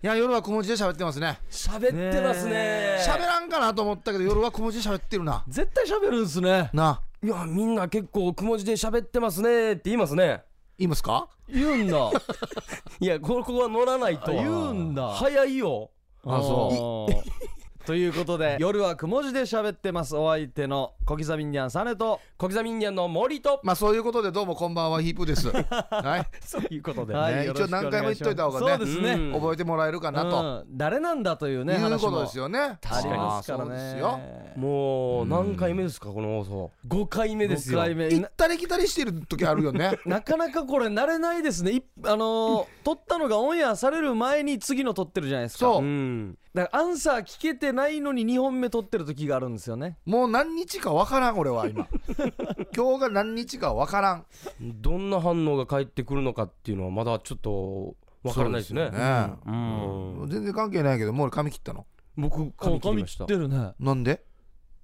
いや夜は小文字で喋ってますね。喋ってますね。喋らんかなと思ったけど夜は小文字で喋ってるな。絶対喋るんすね。な。いやみんな結構くも字で喋ってますね。って言いますね。言いますか？言うんだ。いやここは乗らないと言うんだ。早いよ。あそう。うということで夜はくも字で喋ってますお相手の小刻みにゃんサネと。小刻み人間の森と。まあそういうことでどうもこんばんはヒープです。はい。そういうことで、はい。ねよろしく一応何回も言っといた方がね。そうですね、うん。覚えてもらえるかなと、うん。誰なんだというねいうことですよね。ありますからあーそうですね。よもう何回目ですかこの放送。5回目ですよ。5回目。行ったり来たりしてる時あるよね。なかなかこれ慣れないですね。いあのー撮ったのがオンエアされる前に次の撮ってるじゃないですか。そう。うんだからアンサー聞けてないのに2本目撮ってる時があるんですよね。もう何日かわからん俺は今。今日が何日かわからん。どんな反応が返ってくるのかっていうのはまだちょっとわからないですね。そうですよね。うん。全然関係ないけどもう俺髪切ったの？僕髪切りました。てるね。なんで？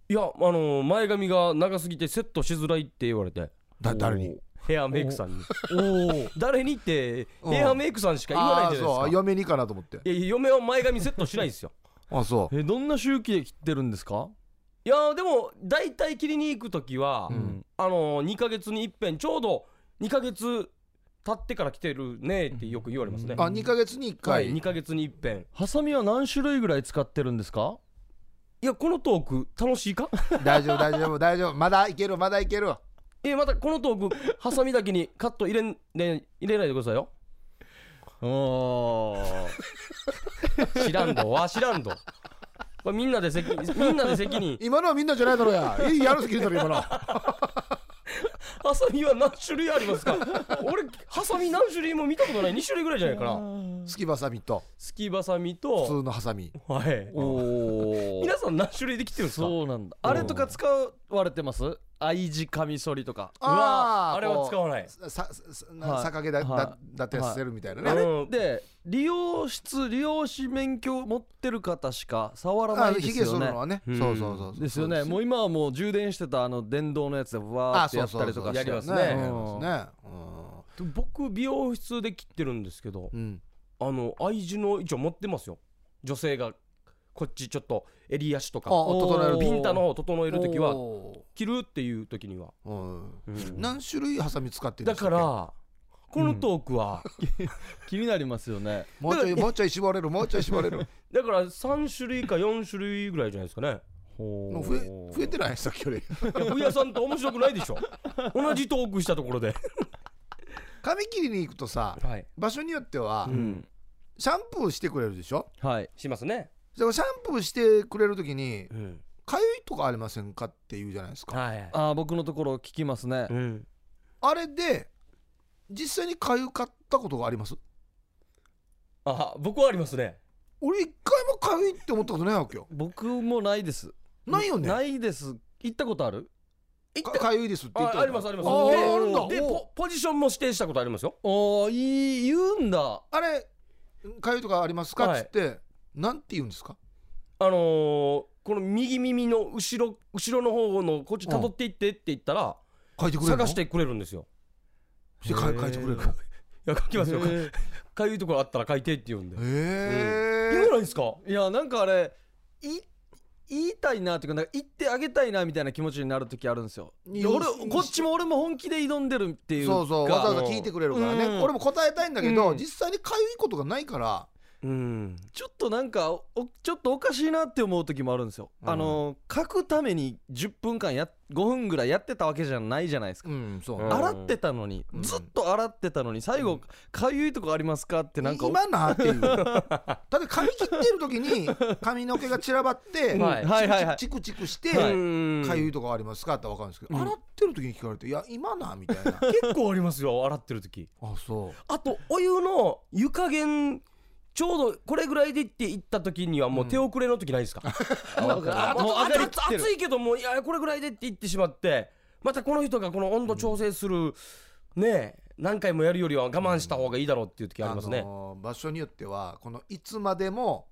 いやあの前髪が長すぎてセットしづらいって言われて。だ誰に？ヘアメイクさんに。おお誰にってうん。ヘアメイクさんしか言わないじゃないですか。嫁にかなと思って。いや嫁は前髪セットしないんですよ。あそう。えどんな周期で切ってるんですか？いやでも大体切りに行く時は、うん。あの2ヶ月に一遍ちょうど2ヶ月経ってから来てるねってよく言われますね、あ2ヶ月に1はい、回、2ヶ月に一遍。ハサミは何種類ぐらい使ってるんですか？いやこのトーク楽しいか？大丈夫大丈夫大丈夫。まだいけるまだいけるえまたこのトークハサミだけにカット入れん、ね、入れないでくださいよ。お 知らんど。わ知らんど。これみんなで責みんなで責任今のはみんなじゃないだろうや。いいやるすぎるだろ今の。ハサミは何種類ありますか？俺ハサミ何種類も見たことない。2種類ぐらいじゃないかな。すきばさみと。すきばさみ普と通のハサミ。はい。お 皆さん何種類で切ってるんですか？そうなんだ。あれとか使われてます？愛字カミソリとか。うわあーあれは使わない。ささ逆毛だはい。だだってせるみたいなね、あれうん。って理容室理容師免許持ってる方しか触らなあいですよね。ひげ剃るのはね。うん。そうそうそうですよね。もう今はもう充電してたあの電動のやつでわーってやったりとかして。やりますね。やりますね。僕美容室で切ってるんですけどうん。うんあの愛人の一応持ってますよ。女性がこっちちょっと襟足とかあ整えるビンタの整える時はお切るっていう時には、ーうん。うん。何種類ハサミ使ってるんだですか？らこのトークは、気になりますよね。もうちょいもうちょい絞れるもうちょい絞れる。だから3種類か4種類ぐらいじゃないですかね。ほもう増え増えてないさっきよりふやさんと面白くないでしょ。同じトークしたところで、髪切りに行くとさはい場所によってはうん、シャンプーしてくれるでしょはいしますね、だからシャンプーしてくれる時にうん。かゆいとかありませんかって言うじゃないですか。はいあー僕のところ聞きますね。うん、あれで実際にかゆかったことがあります？あ僕はありますね。俺一回もかゆいって思ったことないわけよ。僕もないです。ないよね？ないです。行ったことある？かかゆいですって言ってあありますあります。あーであるんだ。でポポジションも指定したことありますよ。おーいい言うんだ。あれかゆいとかありますか？はい。っつってなんて言うんですか？あのーこの右耳の後ろ後ろの方のこっち辿っていってって言ったら書いてくれるの？探してくれるんですよ。して書いてくれるの？いや書きますよ。かゆいところあったら書いてって言うんで。へえ言わないですか。いやなんかあれい言いたいなっていうかなんか言ってあげたいなみたいな気持ちになる時あるんですよ。俺こっちも俺も本気で挑んでるっていうか。そうそう。わざわざ聞いてくれるからね。うん。俺も答えたいんだけどうん。実際にかゆいことがないからうん。ちょっとなんかおちょっとおかしいなって思う時もあるんですよ、うん。あの書くために10分間や5分ぐらいやってたわけじゃないじゃないですか、うんそう。うん。洗ってたのに、うん。ずっと洗ってたのに最後かゆいとこありますかってなんか今なっていうだって髪切ってる時に髪の毛が散らばって はい。はいはいはい。チクチクしはい。てかゆいとこありますかって分かるんですけどうん。洗ってる時に聞かれていや今なみたいな。結構ありますよ洗ってる時。あそう。あとお湯の湯加減ちょうどこれぐらいでって言った時にはもう手遅れの時ないですか、う上がりきってる暑いけどもういやこれぐらいでって言ってしまってまたこの人がこの温度調整する、ねえ何回もやるよりは我慢した方がいいだろうっていう時ありますね、のー場所によってはこのいつまでも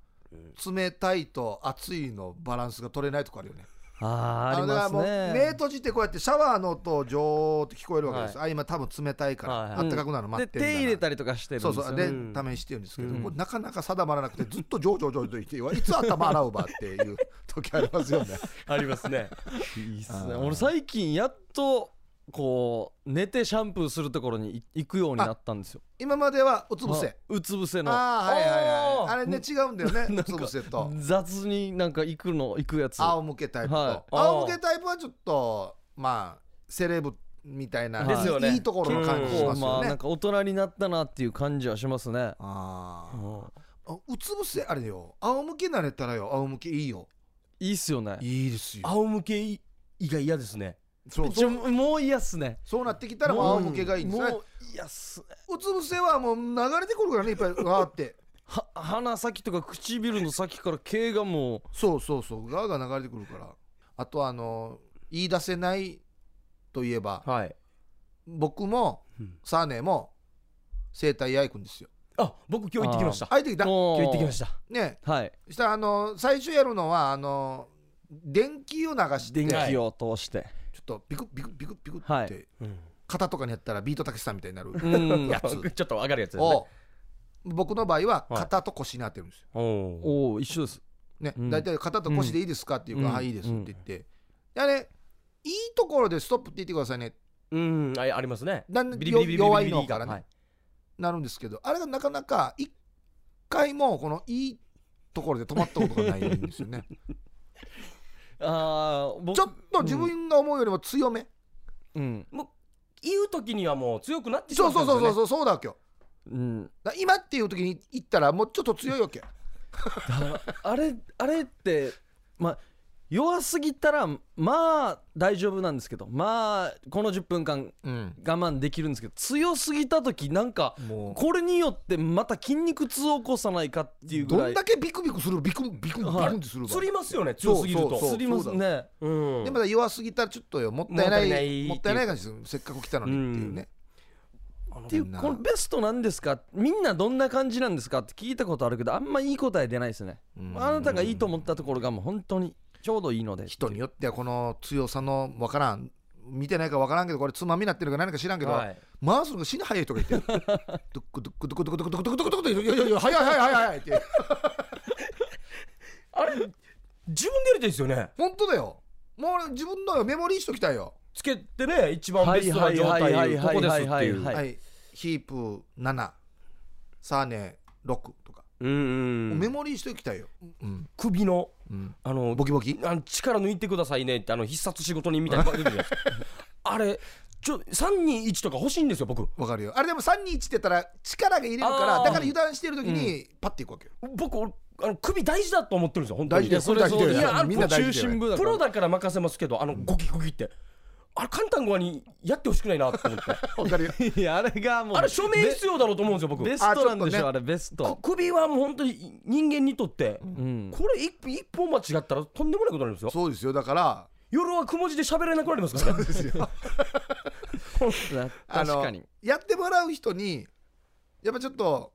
冷たいと熱いのバランスが取れないとこあるよねあーありますのだからもう目ね閉じてこうやってシャワーの音ジョーって聞こえるわけです、あ今多分冷たいから、はいはい。あったかくなるの待でってる手入れたりとかしてるんですよそうそう。で、うん。ためにしてるんですけど、うん。これなかなか定まらなくてずっとジョージョージョーと言っていつ頭洗うばっていう時ありますよね。ありますね。いいっすね。俺最近やっとこう寝てシャンプーするところにい行くようになったんですよ。今まではうつ伏せ？あうつ伏せの。ああはいはいはい。あれね違うんだよね うつ伏せと。雑になんか行くの行くやつ。仰向けタイプと、はい。仰向けタイプはちょっとまあセレブみたいな、ですよね。いいところの感じしますよね、まあなんか大人になったなっていう感じはしますね。あうん。うつ伏せあれよ。仰向け慣れたらよ仰向けいいよ。いいっすよね。いいですよ。仰向け以外嫌ですねそうちょもう嫌っすね。そうなってきたらもう仰向けがいいんですね。もう嫌っす。ねうつ伏せはもう流れてくるからねいっぱい。わーっては鼻先とか唇の先から毛がもう。そうそうそう。ガーが流れてくるから。あとあの言い出せないといえばはい。僕もうん。サーネも整体屋行くんですよ。あ僕今日行ってきました。入ってきた。今日行ってきました。ね。はい。したらあの最初やるのはあの電気を流して。電気を通してっとビクビクビクビクはいってうん肩とかにやったらビートたけしさんみたいになるうん。やつ。ちょっと上がるやつですね。を僕の場合ははい。肩と腰になってるんですよ、おーおお一緒です。ね、うん。大体肩と腰でいいですかっていうから、うん。はいいいですって言って、であれいいところでストップって言ってくださいね。うん。あありますね。だんだんビリビリビリビリビリ弱いのからね、はいなるんですけどあれがなかなか一回もこのいいところで止まったことがないんですよねああ僕ちょっと自分が思うよりも強め、うん。もう言う時にはもう強くなってしまったんですよねそうそうそうそうそうだわけよ。うん。今っていう時に言ったらもうちょっと強いわけ。あれあれってまあ弱すぎたらまあ大丈夫なんですけどまあこの10分間うん。我慢できるんですけど強すぎた時なんかもこれによってまた筋肉痛を起こさないかっていううどぐらい。んだけビクビクするビクビクビクはい。ってするわ釣りますよね強すぎると。そう。そうすりますね。うん。でまだ弱すぎたらちょっとよ。もったいないもったいない。もったいない感じですせっかく来たのにっていうね、っていうこのベストなんですか？みんなどんな感じなんですか？って聞いたことあるけどあんまいい答え出ないですね。うん。あなたがいいと思ったところがもう本当にちょうどいいので。人によってはこの強さのわからん見てないかわからんけどこれつまみになってるか何か知らんけど、はい。回すのが死に早い人がいてドゥックドゥックドゥックドクドクドクドクドクドクいやいやいや早い早い早いってあれ自分でやりたいですよね本当だよもう俺自分のメモリーしときたいよつけてね一番ベストな状態ここですってはいうはい、ヒープ7サーネ6とか、うんうんメモリーしておきたいよ、うん首のうん、あのボキボキあの力抜いてくださいねってあの必殺仕事人みたいなの出てるじゃないですか。あれちょ321とか欲しいんですよ僕。わかるよ。あれでも321って言ったら力が入れるからだから油断してる時にパッていくわけよ、僕俺あの首大事だと思ってるんですよ本当に。大事だよそれいやみんな大中心部だから。プロだから任せますけどあのゴキゴキってあれ簡単語にやってほしくないなと思って。わかるよ。いやあれがもうあれ署名必要だろうと思うんですよ僕。ベストなんでしょあれベスくト。首はもう本当に人間にとってうん。これ一一本間違ったらとんでもないことになるんですよ。そうですよだから。夜はくも字で喋れなくなりますからね。ですよ。なあの確かに。やってもらう人にやっぱちょっと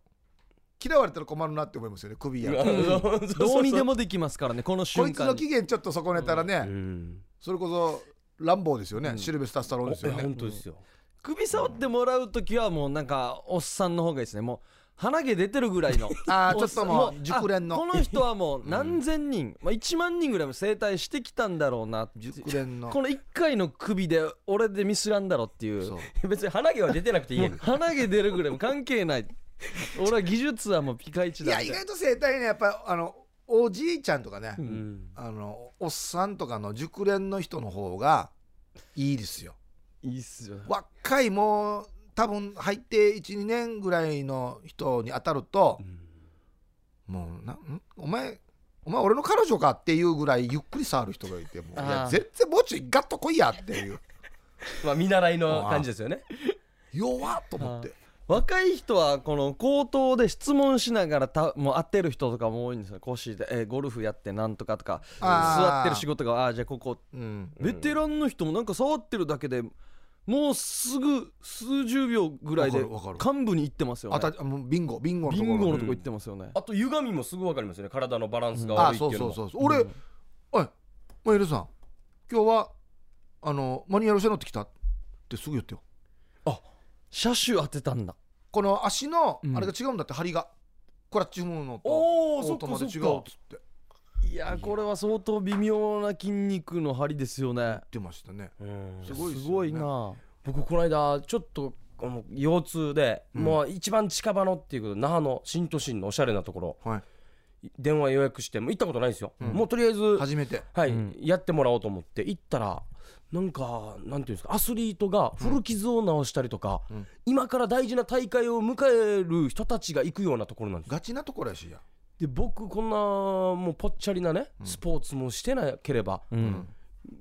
嫌われたら困るなって思いますよね首やるうん。どうにでもできますからねこのこ瞬間に。いつの機嫌ちょっと損ねたらね、うん。それこそ乱暴ですよね、うん。シルベスター・スタローンですよね。本当ですよ。首触ってもらう時はもうなんかおっさんの方がいいですね。もう鼻毛出てるぐらいの。ああちょっともうも熟練の。あこの人はもう何千人、まあ、1万人ぐらいも整体してきたんだろうな熟練の。この1回の首で俺でミスらんだろっていう。別に鼻毛は出てなくていい鼻毛出るぐらいも関係ない。俺は技術はもうピカイチいだいや意外と生態ねやっぱあのおじいちゃんとかね、ううん。んあのおっさんとかの熟練の人の方がいいですよ。いいっすよ。若いもう多分入って12年ぐらいの人に当たると、もうなん？お前お前俺の彼女かっていうぐらいゆっくり触る人がいてもう。いや全然もうちょいガッと来いやっていう。まあ見習いの感じですよね。弱っと思って若い人はこの口頭で質問しながらたもう会ってる人とかも多いんですよ。腰で、えーゴルフやってなんとかとか。あー。座ってる仕事がああーじゃあここ。うん。ベテランの人もなんか触ってるだけでもうすぐ数十秒ぐらいでわかるわかる。幹部に行ってますよね。あたもうビンゴビンゴのビところ。ンゴのとこ行ってますよね、あと歪みもすぐ分かりますよね。体のバランスがあ悪いっていうのも。そうそうそうそう。俺、おいマイルさん今日はあのマニュアル車乗ってきたってすぐ言ってよ車種当てたんだ。この足のうん。あれが違うんだって針が。クラッチ踏むのとおーオートマで違そっか。うっつって。いやこれは相当微妙な筋肉の張りですよね。言ってましたね。うん。すごいですよね。すごいな。僕この間ちょっとこの腰痛で、うん。もう一番近場のっていうこと那覇の新都心のおしゃれなところ。はい。電話予約してもう行ったことないんですよ、うん。もうとりあえず初めて。はい、うん。やってもらおうと思って行ったらなんかなんていうんですかアスリートが古傷を治したりとか、うん。今から大事な大会を迎える人たちが行くようなところなんですガチなところやしや。で僕こんなもうぽっちゃりなねスポーツもしてなければ、うん。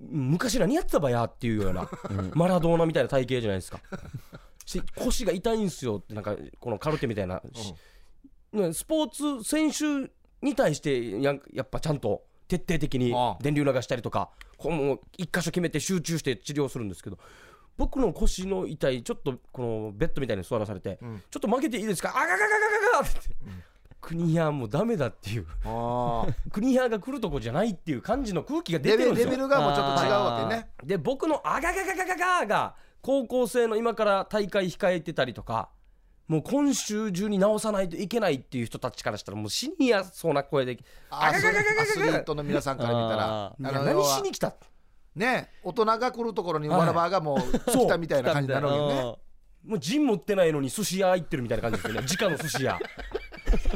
昔何やってたばやっていうような、マラドーナみたいな体型じゃないですか。し腰が痛いんすよってなんかこのカルテみたいな、スポーツ選手に対してやんやっぱちゃんと徹底的に電流流したりとかこうもう一箇所決めて集中して治療するんですけど僕の腰の痛いちょっとこのベッドみたいに座らされて、うん。ちょっと負けていいですか？あががががががって国やもうダメだっていう。国やが来るとこじゃないっていう感じの空気が出てるんですよ。ベルがもうちょっと違うわけね。で僕のあががががががが高校生の今から大会控えてたりとかもう今週中に直さないといけないっていう人たちからしたらもう死にやそうな声でアスアスリートの皆さんから見たら。あ「いや何しに来た?」ね大人が来るところにはいわらばがもう 来たみたいな感じになるわけね。もう陣持ってないのに寿司屋行ってるみたいな感じですよね。直の寿司屋。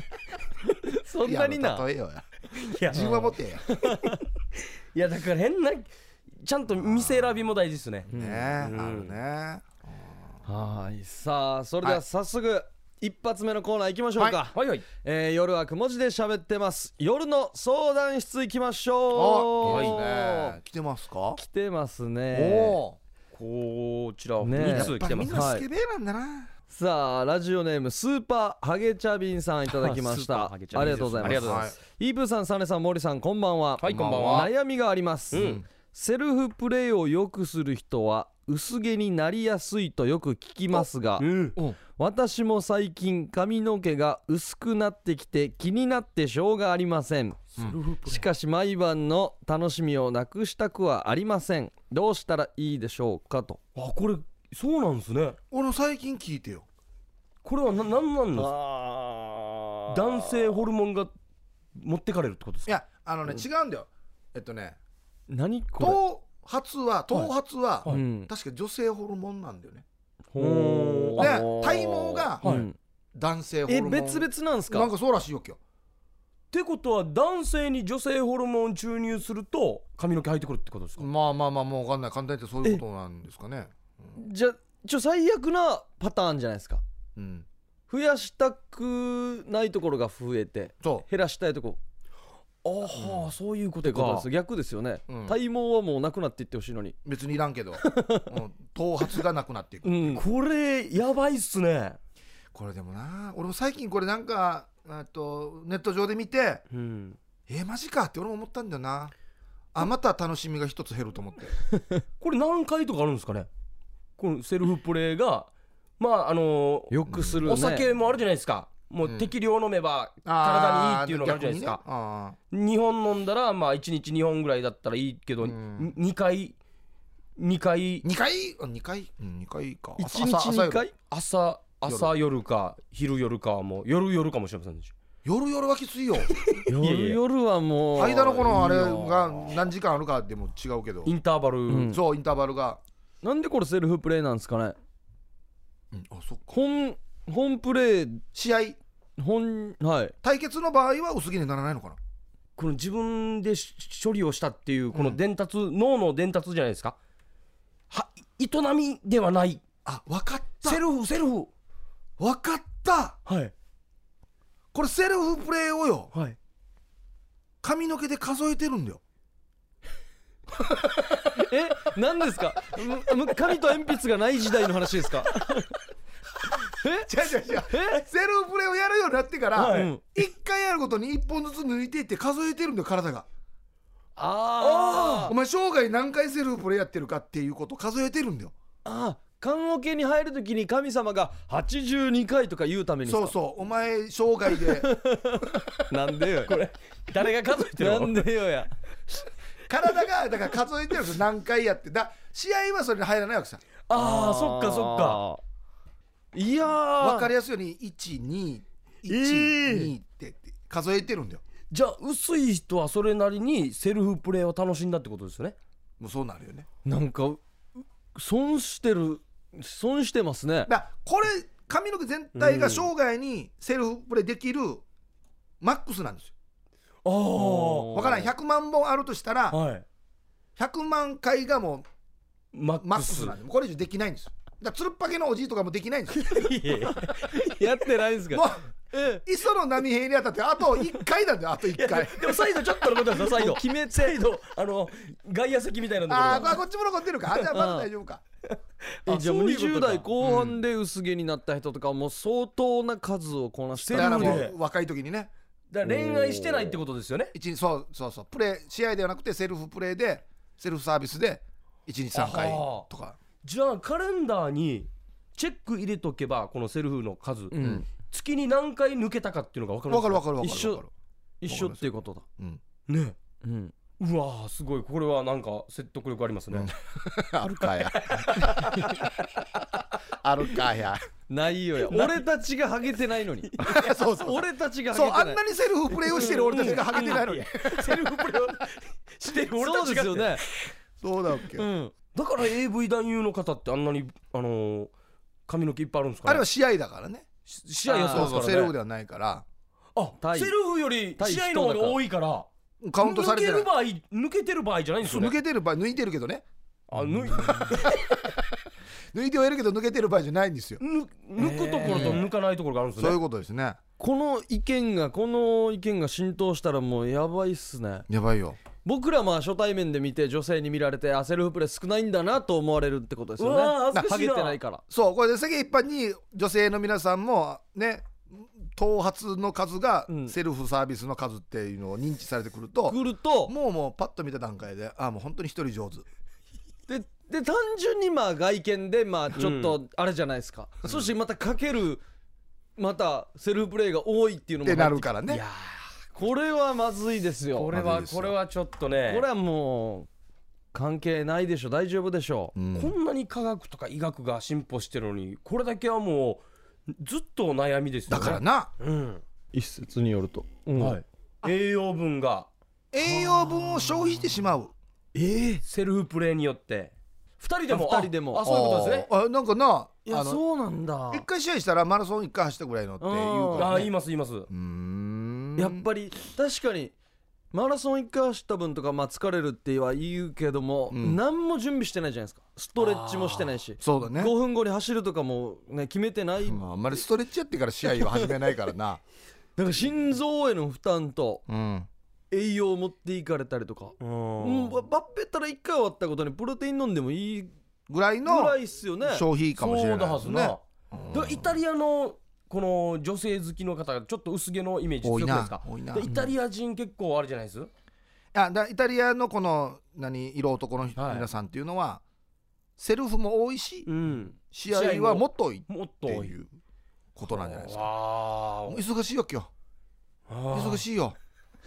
そんなにな。例えよや。いや自分は持ってや。いやだから変なちゃんと店選びも大事ですね。ねあるねはい。さあそれでは早速一発目のコーナー行きましょうか、はい。はいえー夜はくも字で喋ってます。夜の相談室行きましあょう。いいね。来てますか？来てますね。おこちらね2やっぱりみ通来てますんなスケベなんだな。さあラジオネームスーパーハゲチャビンさんいただきました。ありハゲチャビンがとうございます。ありがとうございます。イープーさんサネさん森さんこんばんは。はいこんばんは。悩みがあります、うんセルフプレイをよくする人は薄毛になりやすいとよく聞きますが私も最近髪の毛が薄くなってきて気になってしょうがありません。しかし毎晩の楽しみをなくしたくはありません。どうしたらいいでしょうかと。あこれそうなんですね。俺も最近聞いてよ。これはな何なんですか？あ男性ホルモンが持ってかれるってことですか？いやあのね違うんだよ。えっとね何こ頭髪は頭髪はれ、うん。確か女性ホルモンなんだよね。ほーであ体毛がはい。うん男性ホルモン。え別々なんですか？なんかそうらしいよ今ってことは男性に女性ホルモン注入すると髪の毛生えてくるってことですか？日まあまあまあもう分かんない。簡単に言ってそういうことなんですかね。じゃちょ最悪なパターンじゃないですか？うん。増やしたくないところが増えてそ減らしたいところああ、そういうことか逆ですよね、うん。体毛はもうなくなっていってほしいのに。う別にいらんけど。うん頭髪がなくなっていくう。ん。これやばいっすね。これでもな俺も最近これなんかあとネット上で見てうん。えー、マジかって俺も思ったんだよな。あまた楽しみが一つ減ると思って。これ何回とかあるんですかね？このセルフプレイがまああのよくするね。お酒もあるじゃないですかもう適量飲めば体にいいっていうのがあるじゃないですか、あ2本飲んだらまあ1日2本ぐらいだったらいいけど、ん。2回2回。ー2回？あ2回？うん2回か。1日2回？朝朝夜か昼夜かはもう夜夜かもしれませんでし夜夜はきついよ。夜夜はもう間のこのあれが何時間あるかでも違うけど。インターバル、うん。そうインターバルが、なんでこれセルフプレイなんですかね？うん、あそっか。本本プレイ試合？本はい。対決の場合は薄毛にならないのかな？この自分でし処理をしたっていうこの伝達、脳の伝達じゃないですか？は営みではない。あ分かった。セルフセルフ。分かった。はい。これセルフプレイをよ。はい。髪の毛で数えてるんだよ。え？何ですか？むむ紙と鉛筆がない時代の話ですか？違う違う違う。セルフプレイをやるようになってから、はい。うん。一回やるごとに一本ずつ抜いていって数えてるんだよ体が。あお前生涯何回セルフプレイやってるかっていうことを数えてるんだよ。あ棺桶に入るときに神様が82回とか言うためにそうそうお前生涯で。なんでよ。これ誰が数えてるの？なんでよや。体がだから数えてるんですよ。何回やって。だ試合はそれに入らないわけさ。ああそっかそっかいやー。分かりやすいように1212、えーって数えてるんだよ。じゃあ薄い人はそれなりにセルフプレーを楽しんだってことですよね。もうそうなるよね。なんか損してる損してますね。だからこれ髪の毛全体が生涯にセルフプレーできるマックスなんですよ。あお分からん。100万本あるとしたらあはい。100万回がもうマックス。なんでこれ以上できないんですよだつるっぱげのおじいとかもできないんですよ。いやってないんですもう磯の波平に当たってあと1回なんだよあと1回。でもサイドちょっと残ってますよサイド。決めて。サイドあの外野席みたいなところああがこっちも残ってるか。あじゃあまだ大丈夫か。えじゃあもうそういうこと20か代後半で薄毛になった人とかはもう相当な数をこなしてだからもう若い時にね。だから恋愛してないってことですよね。一日そうそうそう。プレー試合ではなくてセルフプレーでセルフサービスで1日3回とかじゃあカレンダーにチェック入れとけばこのセルフの数、うん。月に何回抜けたかっていうのが分かる分か？る分かかる分かる一緒。一緒っていうことだ。る、うん、るね。うん。うわーすごい。これはなんか説得力ありますね、うん。あるかや。あるかや。ないよや。俺たちがハゲてないのに。そうそう俺たちがそうあんハゲてない。なにセルフプレーをしてる俺たちがハゲてないのに。セルフプレーをしてる俺たちがそうですよね。そうだっけ。うんだから AV 男優の方ってあんなにあのー髪の毛いっぱいあるんですか、ね、あれは試合だからね。し試合やそうセルフではないから。あ対セルフより対試合の方が多いからカウントされてる場合抜けてる場合じゃないんですそう抜よねけてる場合抜いてるけどね。あ抜い 抜いてはいるけど抜けてる場合じゃないんですよ。抜抜くところと抜かないところがあるんですそういうことですねこの意見がこの意見が浸透したらもうやばいっすね。やばいよ。僕らまあ初対面で見て女性に見られてあセルフプレー少ないんだなと思われるってことですようわハゲ恥ずかしいな。てないから。そうこれで世間一般に女性の皆さんもね頭髪の数がうん。セルフサービスの数っていうのを認知されてくると、来るともうもうパッと見た段階でああもう本当に一人上手。でで単純にまあ外見でまあちょっとあれじゃないですか、そしてまたかけるまたセルフプレーが多いっていうのもってなる入からね。いやこれはまずいですよ。ーこれはこれはちょっとね。これはもう関係ないでしょ。大丈夫でしょう。ん。こんなに科学とか医学が進歩してるのにこれだけはもうずっと悩みですよね。だからな。うん。一説によると、うん。はい、栄養分が。栄養分を消費してしまう。ええセルフプレーによって二人でも？あ二人でも。ああそういうことですね。あなんかないやそうなんだ。一回試合したらマラソン一回走ったぐらいのっていうから、あね、言います言います。うーん。やっぱり確かにマラソン一回走った分とかまあ疲れるっては言うけども、うん。何も準備してないじゃないですか。ストレッチもしてないし、そうだね。5分後に走るとかも、ね、決めてない、まあ、あんまりストレッチやってから試合は始めないからな。だから心臓への負担とうん栄養を持っていかれたりとか、ううんん、バッペったら1回終わったことにプロテイン飲んでもいいぐらいぐのらいっすよね。消費かもしれそうだないですね。はずな。だイタリアのこの女性好きの方がちょっと薄毛のイメージ強多いなくないですか？多いなでイタリア人結構あれじゃないです？あだイタリアのこの何色男の人はい。皆さんっていうのは、セルフも多いしうん。試合はもっと多いっもっと多い。ていうことなんじゃないですか。あ忙しいわけよ。忙いしいよ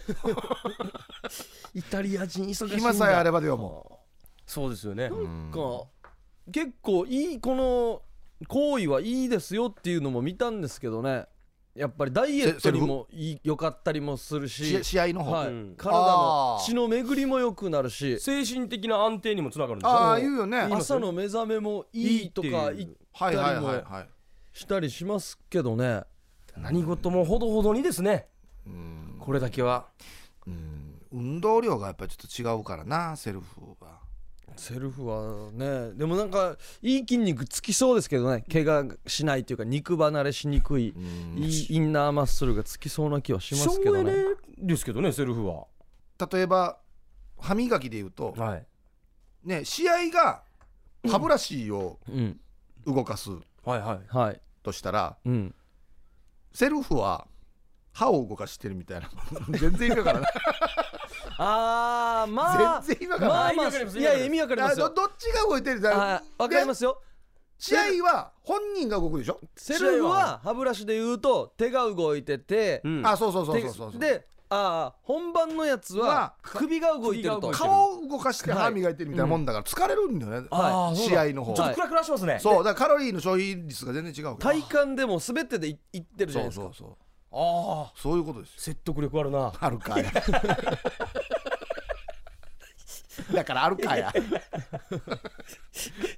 イタリア人忙しいんだ。暇さえあればではもそうですよね。う、うん。か結構いいこの行為はいいですよっていうのも見たんですけどね。やっぱりダイエットにもいい良かったりもするし。し試合の方、はい。うん。体の血の巡りも良くなるし。精神的な安定にもつながるんですよああ言うよね。朝の目覚めもいいとかいいっていいうはいはいはいはい。したりしますけどね。何事もほどほどにですね。うんこれだけは。うん。運動量がやっぱりちょっと違うからなセルフは。セルフはねでもなんかいい筋肉つきそうですけどね。怪我しないというか肉離れしにくいうん。いいインナーマッスルがつきそうな気はしますけどね。ですけどねセルフは。例えば歯磨きで言うとはい。ね試合が歯ブラシをうん。動かすはいはい。はい。としたらうん。セルフは歯を動かしてるみたいな。全然意味わからない。あーまあ全然意味わからない。まあまあいやいや意味わかりますどどっちが動いてるんだはいわかりますよ。試合は本人が動くでしょ、セルフは歯ブラシで言うと手が動いてて、うん。手あそうそうそうそうそう。そうでああ本番のやつはは首が動いてると。顔を動かして歯磨いてるみたいなもんだから疲れるんだよね、あーそうだ。試合の方。ちょっとクラクラしますね。そうだからカロリーの消費率が全然違うから体感でも全てでいいってるじゃないうですか。そそうそうああそういうことですよ。説得力あるな。あるかや だからあるかや。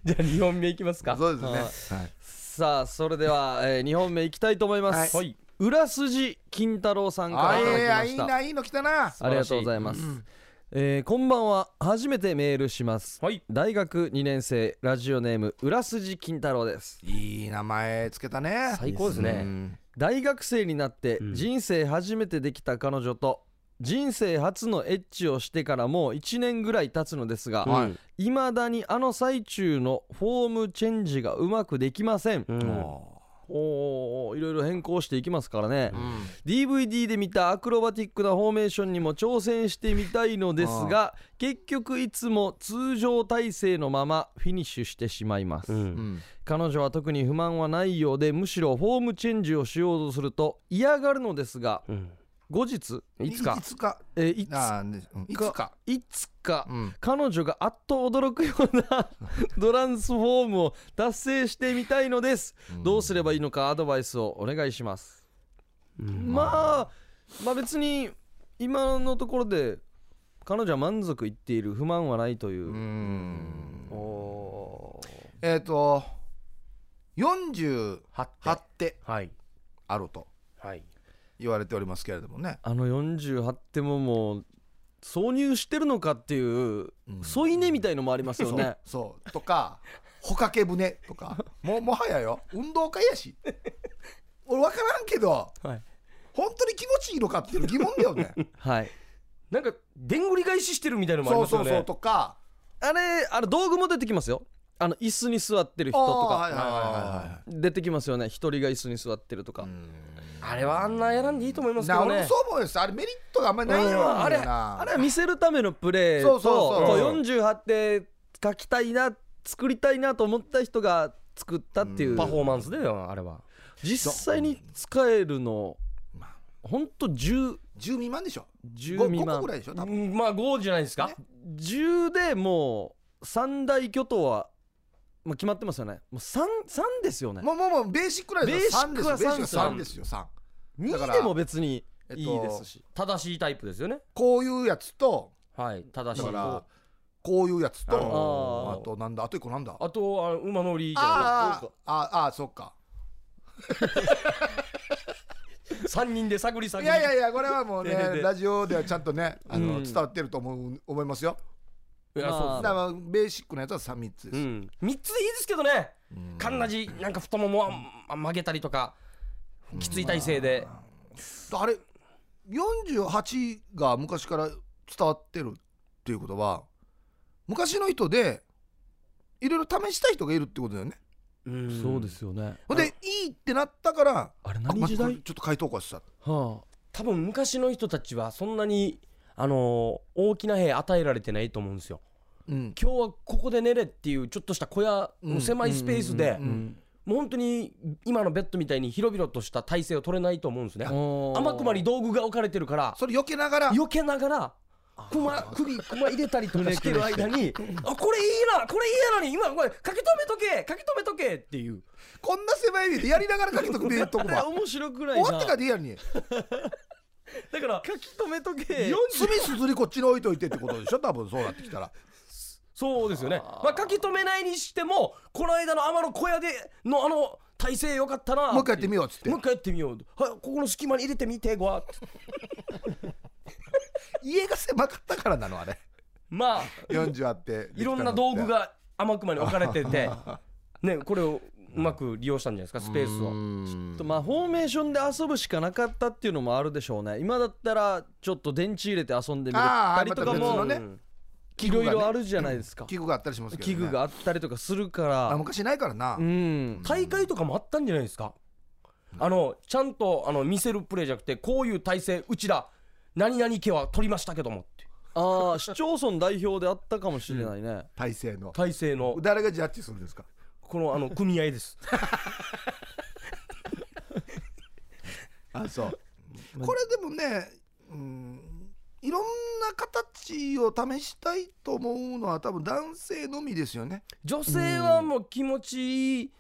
じゃあ2本目いきますか。そうですね、はいはい。さあそれでは、え2本目いきたいと思います、はい。裏筋金太郎さんからあいいただきました。ないいの来たな。ありがとうございます、えーこんばんは初めてメールします。はい。大学2年生ラジオネーム裏筋金太郎です。いい名前つけたね。最高ですね。うん大学生になってうん。人生初めてできた彼女と人生初のエッチをしてからもう1年ぐらい経つのですがはい。いまだにあの最中のフォームチェンジがうまくできません。うんおーいろいろ変更していきますからね。うん。DVD で見たアクロバティックなフォーメーションにも挑戦してみたいのですが結局いつも通常体勢のままフィニッシュしてしまいます、うん。うん。彼女は特に不満はないようでむしろフォームチェンジをしようとすると嫌がるのですがうん後日？いつか？いつか。えーいつ？あーねうん。いつか。いつか。うん。彼女があっと驚くような トランスフォームを達成してみたいのです、どうすればいいのかアドバイスをお願いします、まあまあ別に今のところで彼女は満足いっている。不満はないという。う、ん。おえっと48貼って手はい。あると。はい言われておりますけれどもね。あの48手ももう挿入してるのかっていううん。添い寝みたいのもありますよね。そうそう。とかほかけ舟とか。ももはやよ。運動会やし。俺分からんけどはい、本当に気持ちいいのかっていうの疑問だよね。はい、なんかでんぐり返ししてるみたいなのもありますよね。そうそうそうとか。あれあれ道具も出てきますよ。あの椅子に座ってる人とか。出てきますよね。一人が椅子に座ってるとか、いうんあれはあんなやらんでいいと思いますけな俺もどねそう思うよあれメリットがあんまりないようんあれなあれは見せるためのプレーとそうそうそう。こう48手書きたいな作りたいなと思った人が作ったっていう、パフォーマンスでよあれは。実際に使えるのまあ。ほんと10 10未満でしょ。10 5, 未個満ぐらいでしょ多分。うんまあ5じゃないですか。ね。10でもう三大巨頭は、まあ、決まってますよねもう 3, 三ですよねもうもうもうベーシックなんですよ3ベーシックはですよベーシックは三3ですよ3だ2からでも別にえっといいですし、正しいタイプですよね。こういうやつとはい正しい。だからこういうやつとあのー。あとなんだあと一個なんだ？あとあ馬乗りじゃない。あー。あーあーそっか。3人で探り探り。いやいやいやこれはもうね ラジオではちゃんとねあのうん。伝わってると思う思いますよ。いやそうまあだからベーシックなやつは3三つです。うん、3つでいいですけどね。うん。かんなじなんか太ももはあ曲げたりとかきつい体勢で。あれ48が昔から伝わってるっていうことは昔の人でいろいろ試したい人がいるってことだよね。うん。そうですよね。ほんでいいってなったからあれあま何時代？ちょっと回答かした。は多分昔の人たちはそんなにあのー大きな部屋与えられてないと思うんですよ。うん。今日はここで寝れっていうちょっとした小屋の狭いスペースであ、うんもう本当に今のベッドみたいに広々とした体勢を取れないと思うんですね。天熊に道具が置かれてるから。それ避けながら。避けながら熊首熊入れたりとかしてる間に あこれいいなこれいいやのに今これ書き留めとけ書き留めとけっていう。こんな狭い目でやりながら書きとくべとこば面白くないな。終わってからでいいやのに。だから書き留めとけ。隅すずりこっちに置いといてってことでしょ？多分そうなってきたらそうですよね。まあ書き留めないにしてもこの間の天の小屋でのあの体勢よかったな。もう一回やってみようっつって。もう一回やってみよう。はいここの隙間に入れてみてごわ 家が狭かったからなのあれ。まあ40あっていろんな道具が天熊に置かれててねこれをうまく利用したんじゃないですかスペースを。とまあフォーメーションで遊ぶしかなかったっていうのもあるでしょうね。今だったらちょっと電池入れて遊んでみたりとかもねうんいろいろあるじゃないですか。器具があったりしますけど、ね、器具があったりとかするかあら昔ないからな、うん。大会とかもあったんじゃないですか？あのちゃんとあの見せるプレーじゃなくてこういう体勢うちら何々家は取りましたけどもって。ああ市町村代表であったかもしれないね、体制の。体勢の。誰がジャッジするんですか？このあの組合です。あそう。これでもねうんいろんな形を試したいと思うのは多分男性のみですよね。女性はもう気持ちいい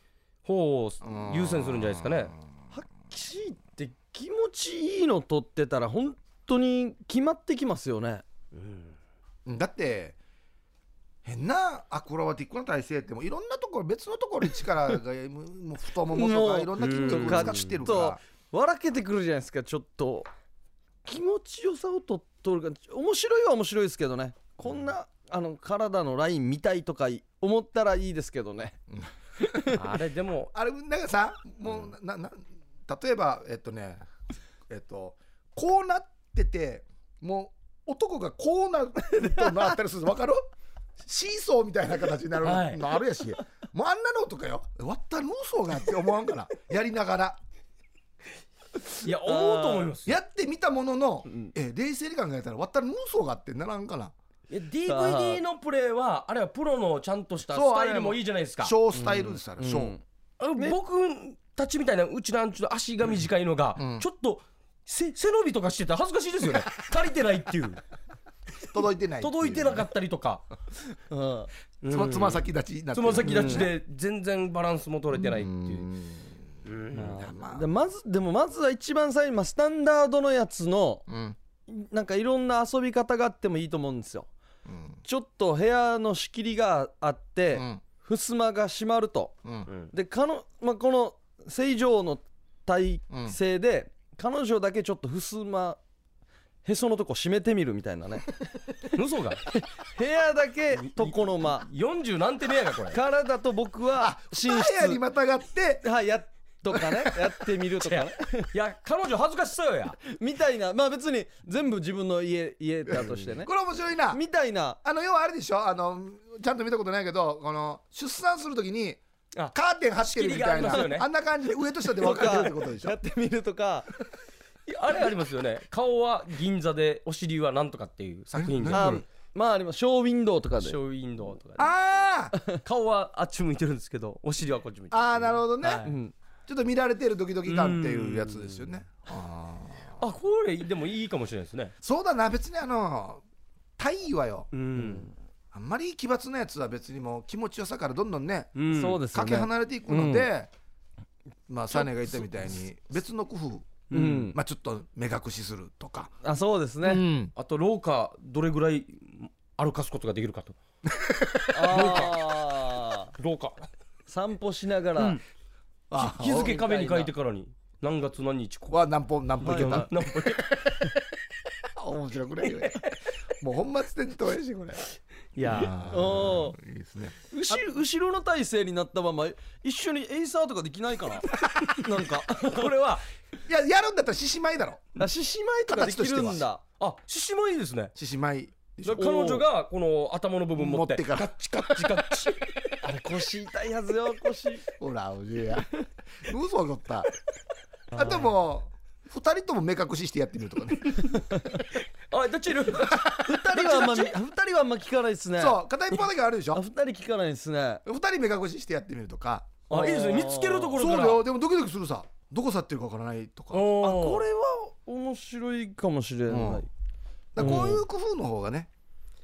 方を優先するんじゃないですかね。はっきり言って気持ちいいの取ってたら本当に決まってきますよね。うん。だって変なアクロバティックな体勢ってもういろんなところ別のところに力がもう太ももとかいろんな筋肉を使ってるから。笑けてくるじゃないですかちょっと気持ちよさをと取るか面白いは面白いですけどね。こんなあの体のライン見たいとか思ったらいいですけどね。あれでも あれなんかさもうなな例えばえっとねえっとこうなっててもう男がこうなるとなったりするわかる？シーソーみたいな形になるはい。のあるやし、もうあんなのとかよ。割ったら嘘がって思わんから。やりながらいや思うと思いますよ。やってみたものの、ん。え冷静に考えたら割ったら嘘がってならんかな。いや DVD のプレイはあれはプロのちゃんとしたスタイルもいいじゃないですか。ショースタイルですから、ショー、あの僕たちみたいなうちなんちゅう足が短いのが、うん。ちょっと背背伸びとかしてたら恥ずかしいですよね。足りてないっていう。届いてないっていう。届いてなかったりとか。うん。つまつま先立ちになってる。つま先立ちで全然バランスも取れてないっていう、うんまあでまずでもまずは一番最初、まあ、スタンダードのやつのうん。なんかいろんな遊び方があってもいいと思うんですよ。うん。ちょっと部屋の仕切りがあって、うん。襖が閉まると。うん。うん。でかの、まあ、この正常の体勢で、彼女だけちょっと襖へそのとこ閉めてみるみたいなね。嘘が？部屋だけ床の間。40なんてねえやがこれ。体と僕は寝部屋に室またがってはいやとかね。やってみるとかね。いや彼女恥ずかしそうや。みたいな。まあ別に全部自分の家家だとしてね。これ面白いな。みたいな。あの要はあれでしょ？あのちゃんと見たことないけどこの出産するときにあカーテン張ってるみたい仕切りがあね。なあんな感じで上と下で分かれてるってことでしょ？やってみるとか。いやあれありますよね。顔は銀座でお尻はなんとかっていう作品えがあまああります。ショーウィンドウとかで。ショーウィンドウとかで。あー！顔はあっち向いてるんですけどお尻はこっち向いてる。あーなるほどね、はい。うんちょっと見られてるドキドキ感っていうやつですよね。あー。あこれでもいいかもしれないですね。そうだな別にあの体位はよ。うん、あんまり奇抜なやつは別にもう気持ちよさからどんどんねうん。そうでね。かけ離れていくので、まあサネが言ったみたいに別の工夫、うん。まあちょっと目隠しするとか、あそうですね、うん。あと廊下どれぐらい歩かすことができるかと。あー。廊下。散歩しながら、うんあ日付壁に書いてからに。何月何日こは何本何本いけた、何歩 面白くないよね。もう本末転倒やしこれ。いやいいですね。後ろ後ろの体勢になったまま一緒にエイサーとかできないかな？なんか。これはいややるんだったら獅子舞だろ。あ獅子舞とかできるんだ。あ獅子舞いいですね。獅子舞彼女がこの頭の部分持って。持ってから。カッチカッチカッチ。あれ腰痛いはずよ腰。ほらおじいや。嘘だった。あともう二人とも目隠ししてやってみるとかね。あどっちいる？二人はあんま二人はあんま聞かないですね。そう片一方だけあるでしょ。人聞かないですね。二人目隠ししてやってみるとか。あいいですね。見つけるところから。そうだよ。でもドキドキするさ。どこ去ってるかわからないとか。あこれは面白いかもしれない、うんらこういう工夫の方がね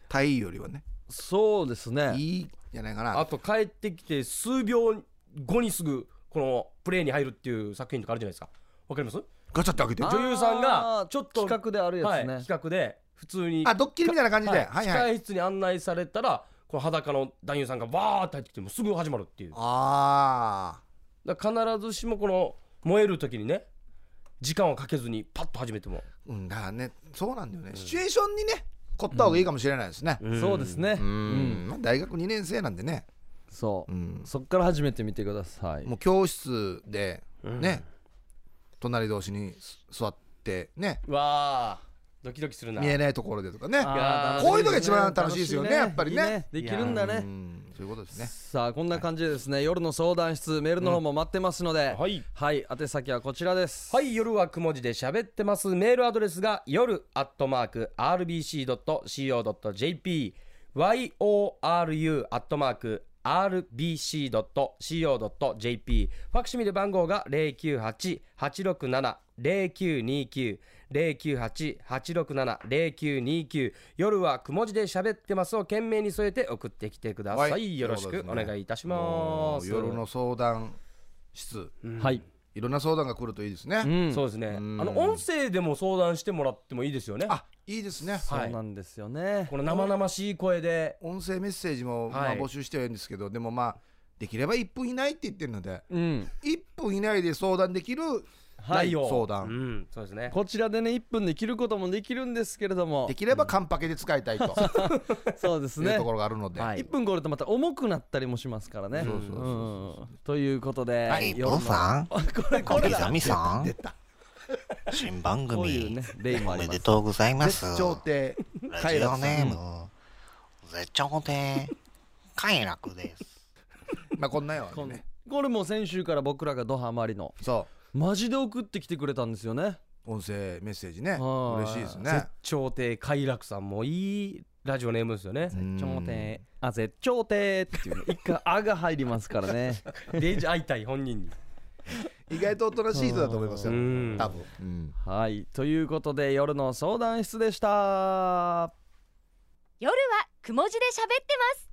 体位よりはねそうですね。いいんじゃないかな。あと帰ってきて数秒後にすぐこのプレイに入るっていう作品とかあるじゃないですか。わかります？ガチャって開けて女優さんがあーちょっと企画であるやつね、はい、企画で普通にあドッキリみたいな感じで。はい。はいはい。控室に案内されたらこの裸の男優さんがわーって入ってきてもうすぐ始まるっていう。あだから必ずしもこの燃える時にね時間をかけずにパッと始めても、あうんだからねそうなんだよね。シチュエーションにね凝った方がいいかもしれないですね。そうですね。う、ん。まあ大学2年生なんでね。そう、うん。そっから始めてみてください。もう教室でうん。ね隣同士に座ってね。わあドキドキするな。見えないところでとかね。こういうのが一番楽しいですよねやっぱりね。できるんだね。うんそういうことですね。さあこんな感じでですね夜の相談室メールの方も待ってますので、はい。はい宛先はこちらです。はい夜はくも字で喋ってます。メールアドレスが夜アットマーク RBC.CO.JP YORU アットマーク RBC.CO.JP ファクシミリ番号が098-867-0929 098-867-0929夜はくも字で喋ってますを懸命に添えて送ってきてください、はいよろしくお願いいたします。もう夜の相談室。はい、いろんな相談が来るといいですね、うん、そうですね。あん。の音声でも相談してもらってもいいですよね。あいいですね。そうなんですよね、この生々しい声で。音声メッセージもまはい。あ募集してはいるんですけど、でもまあできれば1分以内って言ってるのでうん。1分以内で相談できるはい。内容。相談。うん。そうですね。こちらでね1分で切ることもできるんですけれども。できればカンパケで使いたいと。そうですね。いうところがあるので、はい。1分超えるとまた重くなったりもしますからね。そうそうそうそうう。ん。ということで、はい、夜の。父さん、これこれさん？出、た。新番組。ね、おめですとうございます。絶頂亭。ラジオネーム、絶頂亭、快楽です。まあこんなよね。これも先週から僕らがドハマりの。そマジで送ってきてくれたんですよね。う音声メッセージね。はい。嬉しいですね。絶頂亭快楽さんもいいラジオネームですよね。うん。頂点あ絶頂点っていうね一回「あ」が入りますからね。デイジ会いたい本人に。意外とおとなしい人だと思いますよ。うん。多分、うん。はい。ということで夜の相談室でした。夜はくも字で喋ってます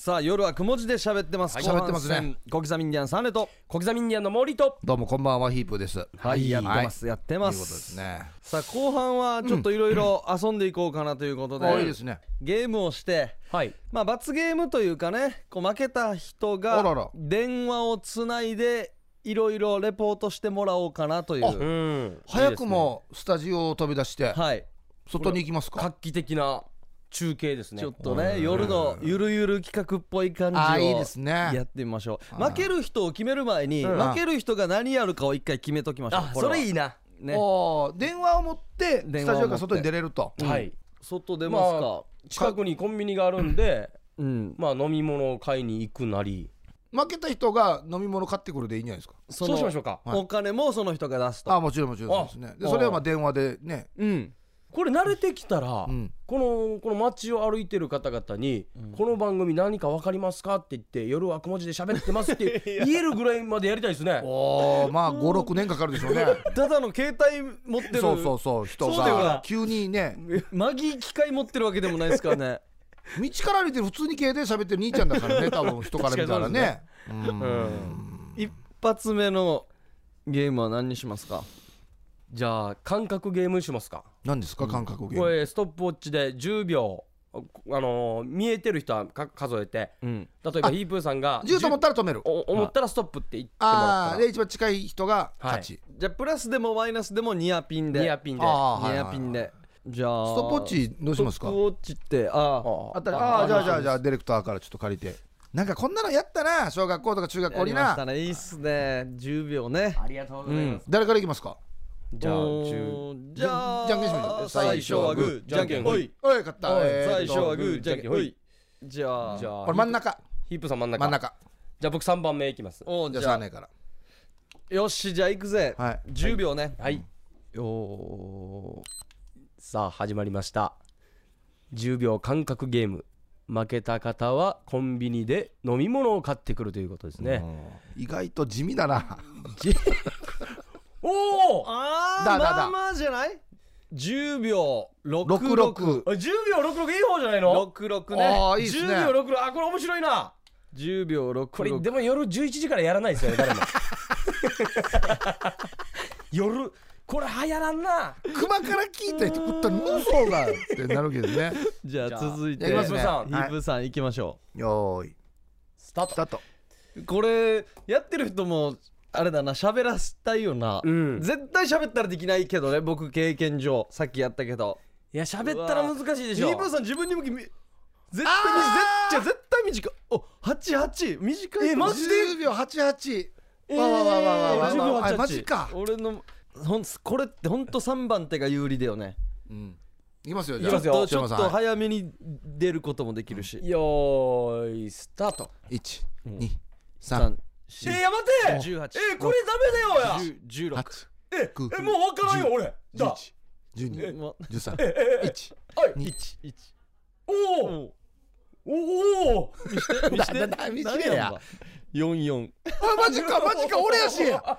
さあ夜はくも字で喋ってます。はい喋ってますね。戦小刻みインディアンサンレと。小刻みインディアンの森と。どうもこんばんはヒープです。はいやってますやってまということですすね。さあ後半はちょっといろいろ遊んでいこうかなということであいいですね。ゲームをしてはい。まあ罰ゲームというかねこう負けた人があらら。電話をつないでいろいろレポートしてもらおうかなという。うん。早くもスタジオを飛び出してはい。外に行きますか？画期的な中継ですね。ちょっとね夜のゆるゆる企画っぽい感じをあーいいですね。やってみましょう。負ける人を決める前にうん。負ける人が何やるかを一回決めときましょう。あそれいいいな。ね。電話を持ってスタジオから外に出れると。はい。外出ますか、まあ近くにコンビニがあるんでうん。まあ飲み物を買いに行くなり。負けた人が飲み物買ってくるでいいんじゃないですか。そそうしましょうか。はい。お金もその人が出すと。あもちろんもちろんそうですね。それはまあ電話でね。うんこれ慣れてきたら、うん。このこの街を歩いてる方々に、この番組何か分かりますかって言って夜はくも字で喋ってますって 言えるぐらいまでやりたいですね。おーまあ56年かかるでしょうね。ただの携帯持ってる。そうそうそう人が。急にね。マギー機械持ってるわけでもないですからね。道から歩いて普通に携帯喋ってる兄ちゃんだからね 多分人から見たらね。うん。うん。一発目のゲームは何にしますか？じゃあ感覚ゲームにしますか？何ですか？感覚ゲーム。これストップウォッチで10秒あのー見えてる人はか数えてうん。例えばヒープーさんが10と思ったら止める。10お思ったらストップって言ってもらったら。ああで一番近い人が勝ち。じゃあプラスでもマイナスでもニアピンで。ニアピンで。あーはいニアピンで。じゃあストップウォッチどうしますか？ストップウォッチってああああったらああじゃあじゃあじゃあディレクターからちょっと借りて。なんかこんなのやったな小学校とか中学校にやりましなたね。いいっすね。10秒ね。ありがとうございます、誰からいきますか？じゃあお10ーじゃあじゃんけんしましょう。最初はグーじゃんけんほい。おい勝った。最初はグーじゃんけんほい。じゃあじゃあこれ真ん中。ヒープーさん真ん中。真ん中。じゃあ僕3番目いきます。じゃあおーじゃあ3年から。よしじゃあ行くぜ。はい。10秒ね。はい。よさあ始まりました。10秒間隔ゲーム。負けた方はコンビニで飲み物を買ってくるということですね、意外と地味だな おおあだだだ。ーまあまあじゃない？10秒66 66 10秒66いい方じゃないの？66ね。ああいいですね。10秒66あこれ面白いな。10秒これ66でも夜11時からやらないですよね誰も。夜これ流行らんな。熊から聞いた人食ったら嘘だってなるけどね。じゃああ続いてヒープさん行きましょよーい。スタート。スタート。うこれやってる人もあれだな喋らせたいよな。うん。絶対喋ったらできないけどね僕経験上。さっきやったけど。いや喋ったら難しいでしょ。ヒー。プさん自分に向きみ絶対あーみ絶絶対短い。お88短い。えマジで？10秒88えーわわわわわわわ10秒あ88マジか。俺のほんこれってほんと3番手が有利だよね。うん。いきますよいきますよ。ちょっと早めに出ることもできるし。よーいスタート。1うん。2 3 3えー、やめて。18えー、これダメだよや。10 16 8え9えもう分からんよ俺。だ12もう13えええ1はい。2 1おおおおお見して44あマジかマジか俺やし。やった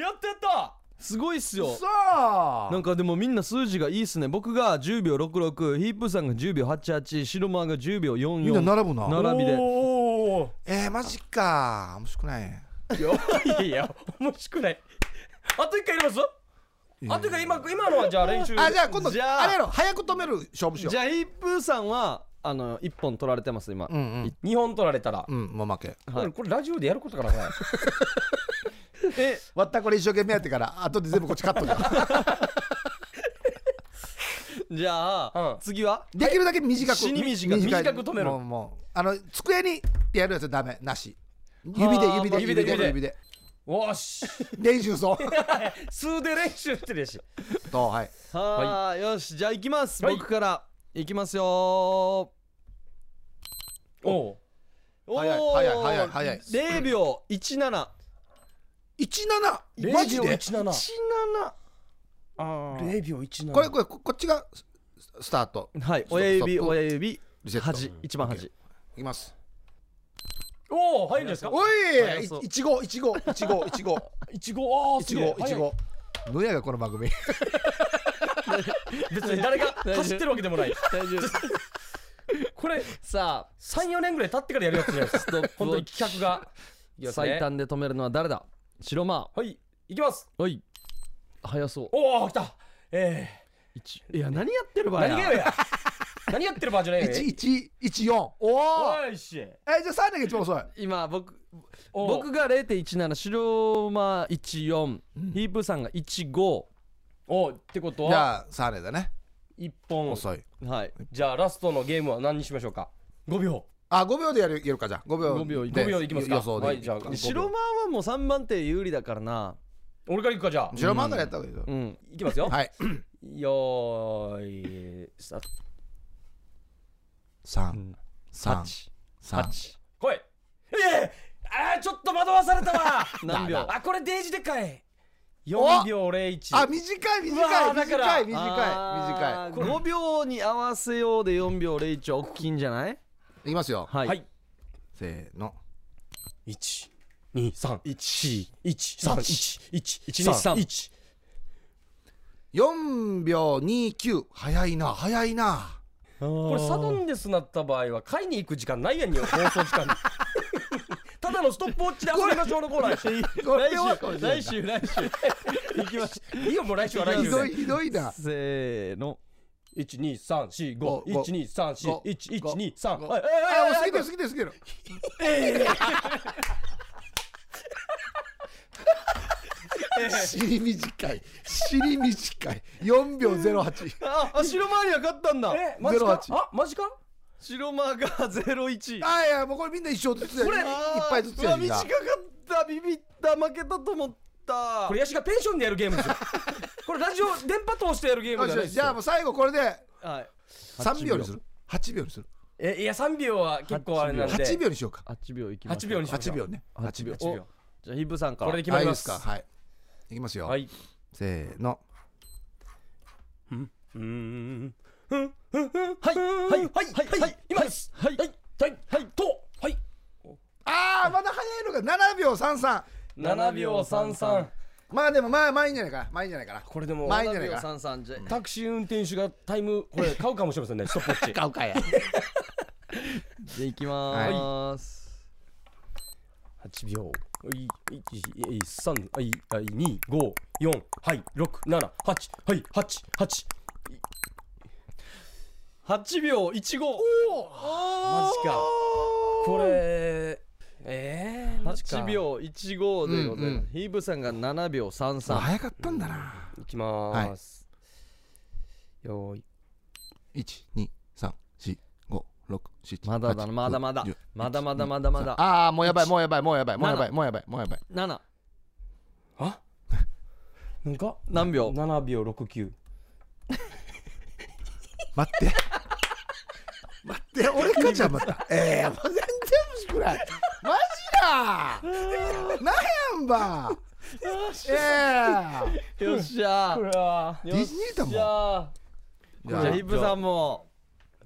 やったやった。すごいっすよ。さあなんかでもみんな数字がいいっすね。僕が10秒66ヒープさんが10秒88白間が10秒みんな44並ぶな。並びで。おーえー、マジか。面白くない。いやいや面白くない。あと一回やります？あと一回今今のはじゃあ練習。あじゃあ今度じゃああれやろ。早く止める勝負しよう。じゃあヒープさんはあの1本取られてます今。うんうん。2本取られたら、うんもう負け。これこれラジオでやることかなこれ。えわったこれ一生懸命やってから後で全部こっちカットじゃじゃあ、うん。次は？できるだけ短く死に短く。短く止めるもうもうあの机にってやるやつはダメなし。指ではあ指で指で指で指で。おーし。練習そう数で練習してるやしとはい。はーい。よしじゃあ行きます、はい。僕から。行きますよおおお早い早い早い早い。0秒17 17マジで？17 17あ0秒17これこれここっちがススタート。はい。親指親指リセット。端一番端。いきます。おお入るんですか？おい！いちごいちごいちごいちご。いちごいちごい。ちご。のやがこの番組。別に誰が走ってるわけでもない。大丈夫。これさ34年ぐらい経ってからやるやつじゃないですか？本当に企画が。最短で止めるのは誰だ？白間はい。いきます。おい早そう。おお来た。え一いや何やってるー、場合何や。何やってる場合じゃないよ。一一一四。おおおいしえじゃあ三年が一番遅い。今僕お僕が0.17白間14、ヒープさんが15おってことじはゃあ三年だね。1本。遅い。はい。じゃあラストのゲームは何にしましょうか？5秒。あ五秒でやるやるかじゃあ。五秒五秒いで5秒いきますか。予想ではいじゃあ。5秒白間はもう3番手有利だからな俺からいくかじゃあ。白間からやった方がいいようん。いきますよ。はい。よーいスタート。三三8三8来い。ええあーちょっと惑わされたわ。何秒？あこれデージでかい。4秒01あ短い短い短い短い短5秒に合わせようで4秒01は大きいんじゃない？いいきますよ。はい、はい。せーの。1 2 3 1 1 3 1 1 1 2 3 1四秒二九。早いな早いな。これサドンデスなった場合は買いに行く時間ないやんによ放送時間。に ただのストップウォッチで遊びましょうのコーナーやしこれは来週来週行きましいいよもう来週は来週。で ひどいひどいな。せーの。1 2 3 4 5ご1 2 3 4 1 1 2 3ごはいあもう過はいぎてる過ぎてる過ぎてる 尻短い。尻短い。4秒08ああ白間には勝ったんだ。えマジか？08あマジか？白間が01あいやもうこれみんな一生ずつや。これいっぱいずつや短かった。ビビった負けたと思った。これヤシがペンションでやるゲームですよ。これラジオ電波通してやるゲームじゃないですよ。よしじゃあもう最後これではい。3秒にする。8秒にする。えいや3秒は結構あれなんで。8秒にしようか。8秒いきましょう8秒にしましょ8う秒ね。8秒。8秒じゃあヒブさんから。これで決まりますか。はいいきますよ。はい。せーの。うーん。はい。はい。はい。はい。はい。今です。はい。はい。はい。はい。と。はい。ああまだ早いのが7秒33 7秒33まあでもまあまあいいんじゃないか。なまあいいんじゃないかな。これでもまあいいんじゃない7秒かな33じゃタクシー運転手がタイムこれ買うかもしれませんね。ストップウォッチ。買うかや じゃあいきまーす。8秒はい1 3はいはい2 5 4はい6 7 8はい8 8 8秒15マジか。これえー、マジか。8秒15でございます。ヒーブさんが7秒33早かったんだな。いきまーす、よーい1234567まだだまだまだ。まだまだまだまだ。ああもうやばいもうやばいもうやばいもうやばいもうやばいもうやばい7あなんか何秒7秒69待って待って俺かじゃまたええもう全然欲しくないマジだなんやんばえよっしゃこれはえディズニーだもんじゃあヒーブさんも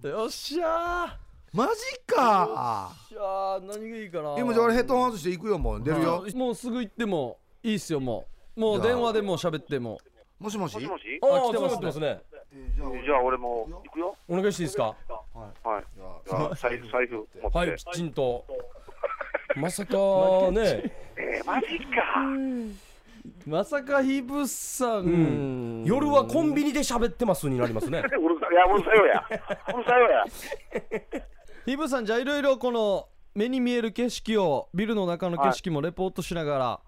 よっしゃマジか。じゃあ何がいいかな。今じゃあ俺ヘッドホン外していくよもう。出るよ。もうすぐ行ってもいいっすよもう。もう電話でもう喋っても。もしもし？もしもし？ああ来てますね。繋がってますね。じゃあじゃあ俺も行くよ。お願いしていいですか？はい。じゃじゃあ財財布持って、はいきちんと。まさかね。えー、マジか。まさかヒープさん、うん。夜はコンビニで喋ってますになりますね やうるさいよやうるさいよや。ヒープさんじゃあいろいろこの目に見える景色をビルの中の景色もレポートしながら、は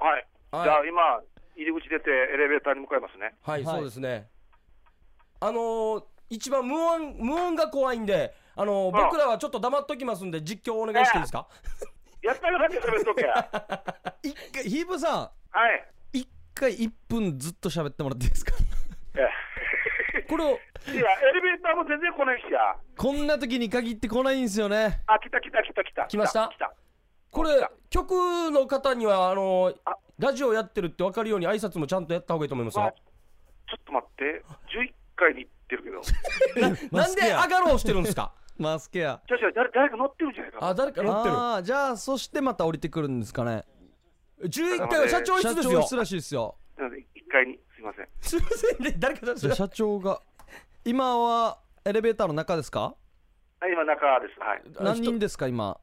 い、はい。じゃあ今入り口出てエレベーターに向かいますね。はい、はい。そうですね。あのー一番無音無音が怖いんであのーあ僕らはちょっと黙っときますんで実況お願いしていいですか？やったらだけ喋っとけや。一回ヒープさん。はい。一回1分ずっと喋ってもらっていいですか？えこれを。いやエレベーターも全然来ないしや。こんな時に限って来ないんですよね。あ来た来た来た来た。来ました？来た。これ曲の方にはあのラジオやってるって分かるように挨拶もちゃんとやった方がいいと思いますまあよちょっと待って。11回に行ってるけど。なんで上がろうしてるんですか？マスケアじゃあじゃあ誰誰か乗ってるんじゃないかな。あ誰か乗ってる。ああじゃあそしてまた降りてくるんですかね。11回は社長室社ですよ。長室らしいですよ。なので1階にすいません。すいませんね。誰かじゃあ社長が今はエレベーターの中ですか？はい今中です。はい。何人ですか今？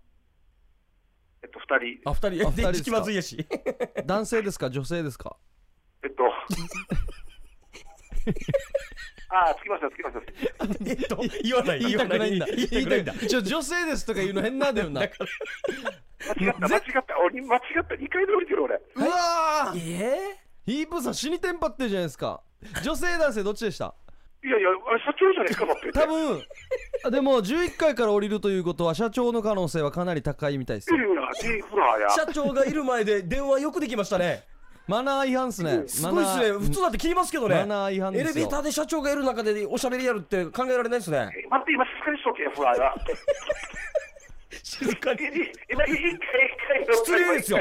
えっと2人。あ二人。あ二人ですか？で気まずいやし。男性ですか女性ですか？えっと。ああ着きました着きました。えっと言わない。言いたくないんだ。言いたくないんだ。ちょ女性ですとか言うの変なんだよな。間違った間違った。俺間違った。2階で降りてる俺。うわー。えヒープさん死にテンパってるじゃないですか。女性男性どっちでした？いやいやあれ社長じゃないか乗って。て多分。あでも11階から降りるということは社長の可能性はかなり高いみたいですよ。いるやディーフラーや。ー社長がいる前で電話よくできましたね。マナー違反っすね。すごいですね。普通だって切りますけどね。マナー違反エですよ。レベーターで社長がいる中でおしゃべりやるって考えられないですね。え待って今静かにしとけフラーが静かに。今一回一回失礼ですよ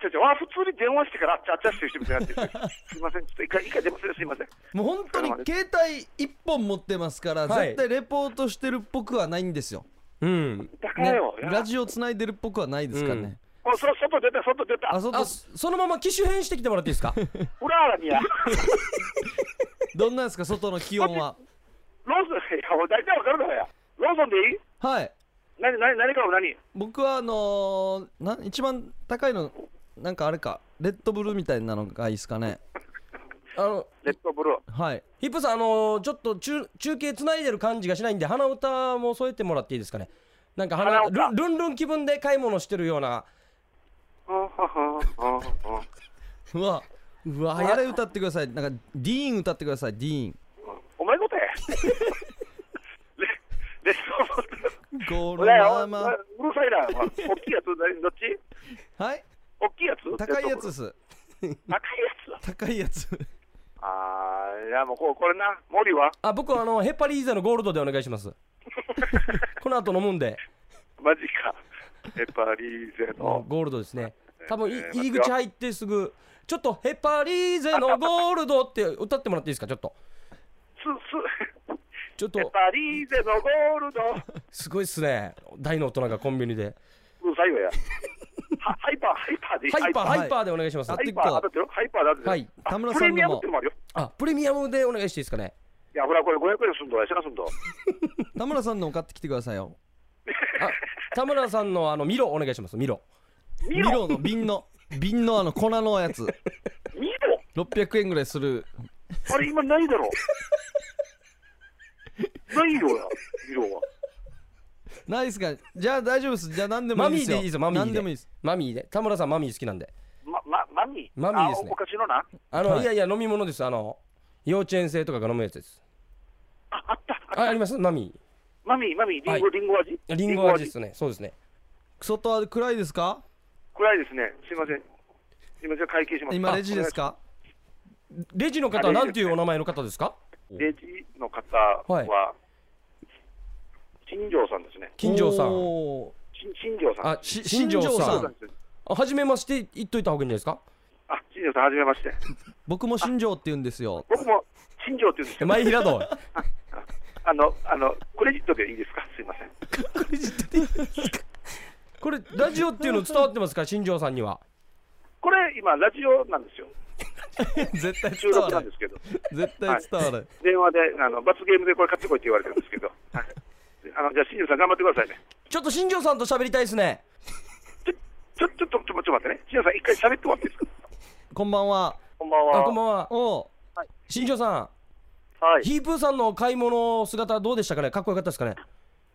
ちょちょあ普通に電話してからあっちゃあっちゃしてる人みたいになってる。すいませんちょっと一回一回出ますよすいません。もう本当に携帯1本持ってますから、はい。絶対レポートしてるっぽくはないんですよ、うん。だからねよ、いやラジオつないでるっぽくはないですからね、おそ外出た外出た。あ外あそのまま機種変してきてもらっていいですか？フラーにやどんなんですか外の気温は？ローソン いやもう大体わかるからやローソンでいい？はい。何何何から何？僕はあのーな一番高いのなんかあれかレッドブルみたいなのがいいですかね。あのレッドブル。ーはい。ヒップさんあのちょっと中中継つないでる感じがしないんで鼻歌も添えてもらっていいですかね。なんか鼻鼻歌？ルンルンルン気分で買い物してるような。うわうわあれ歌ってください。なんかディーン歌ってくださいディーン。お前ことや。レレッドゴール。ブルーだよマ。マうるさいな。大きいやつ何どっち？はい大きいやつ？高いやつレッドブルーです。高いやつ高いやつ。あーいやもうここれな森は？あ僕はあのヘパリーゼのゴールドでお願いします。この後飲むんで。マジか。ヘパリーゼの。ゴールドですね。多分いえー入り口入ってすぐちょっとヘパリーゼのゴールドって歌ってもらっていいですか？ちょっと。すすちょっと。ヘパリーゼのゴールド。すごいっすね。大の大人がコンビニで。うるさいわや。はハイパーハイパーでいい。ハイパーはいハイパーでお願いします。あハイパー。当たってるハイパーだってはい。あ田村プレミアムさんのもってのもあるよ。あプレミアムでお願いしていいですかね？いやほらこれ500円すんどやしなすんど 田村さんのも買ってきてくださいよ。あ田村さんのあのミロお願いします。ミロ。ミロ？の瓶の 瓶のあの粉のやつ。見ろ600円ぐらいする。あれ今ないだろ。ないよや色はないですか？じゃあ大丈夫です。じゃあ何でもマいいですよ。ミーでいいですよマミーで。何でもいいです。マミーで。田村さんマミー好きなんで。ままマミー？マミーですね。あお菓子のなあの、はい。い、やいや飲み物です。あの幼稚園生とかが飲むやつです。ああったあああります？マミマミーマミーリンゴ、はいリンゴ味？ーリンゴ味ですね。そうですね。外は暗いですか？暗いですね。すいません。今じゃあ会計します。今レジですか？レジの方は何ていうお名前の方ですか？レジの方は、新庄さんですね。金城さん。新新庄さん。あ新庄新庄ささん。あはじめまして言っといた方がいいんじゃないですか？あ新庄さんはじめまして。僕も新庄って言うんですよ。僕も新庄って言うんです。けど前平戸。あのあのクレジットでいいですか？すいません。これラジオっていうの伝わってますか？新庄さんには。これ今ラジオなんですよ。絶対収伝わる録なんですけど、絶対伝わる、電話であの罰ゲームでこれ買ってこいって言われてるんですけど。はいあのじゃあ新庄さん頑張ってくださいね。ちょっと新庄さんと喋りたいですね。ちょちょちょっとちょっとちょっと待ってね。新庄さん一回喋ってもらっていいですか？こんばんは。こんばんは。あこんばんは。おう。新庄さん。はい。ヒープーさんの買い物姿どうでしたかね？かっこよかったですかね？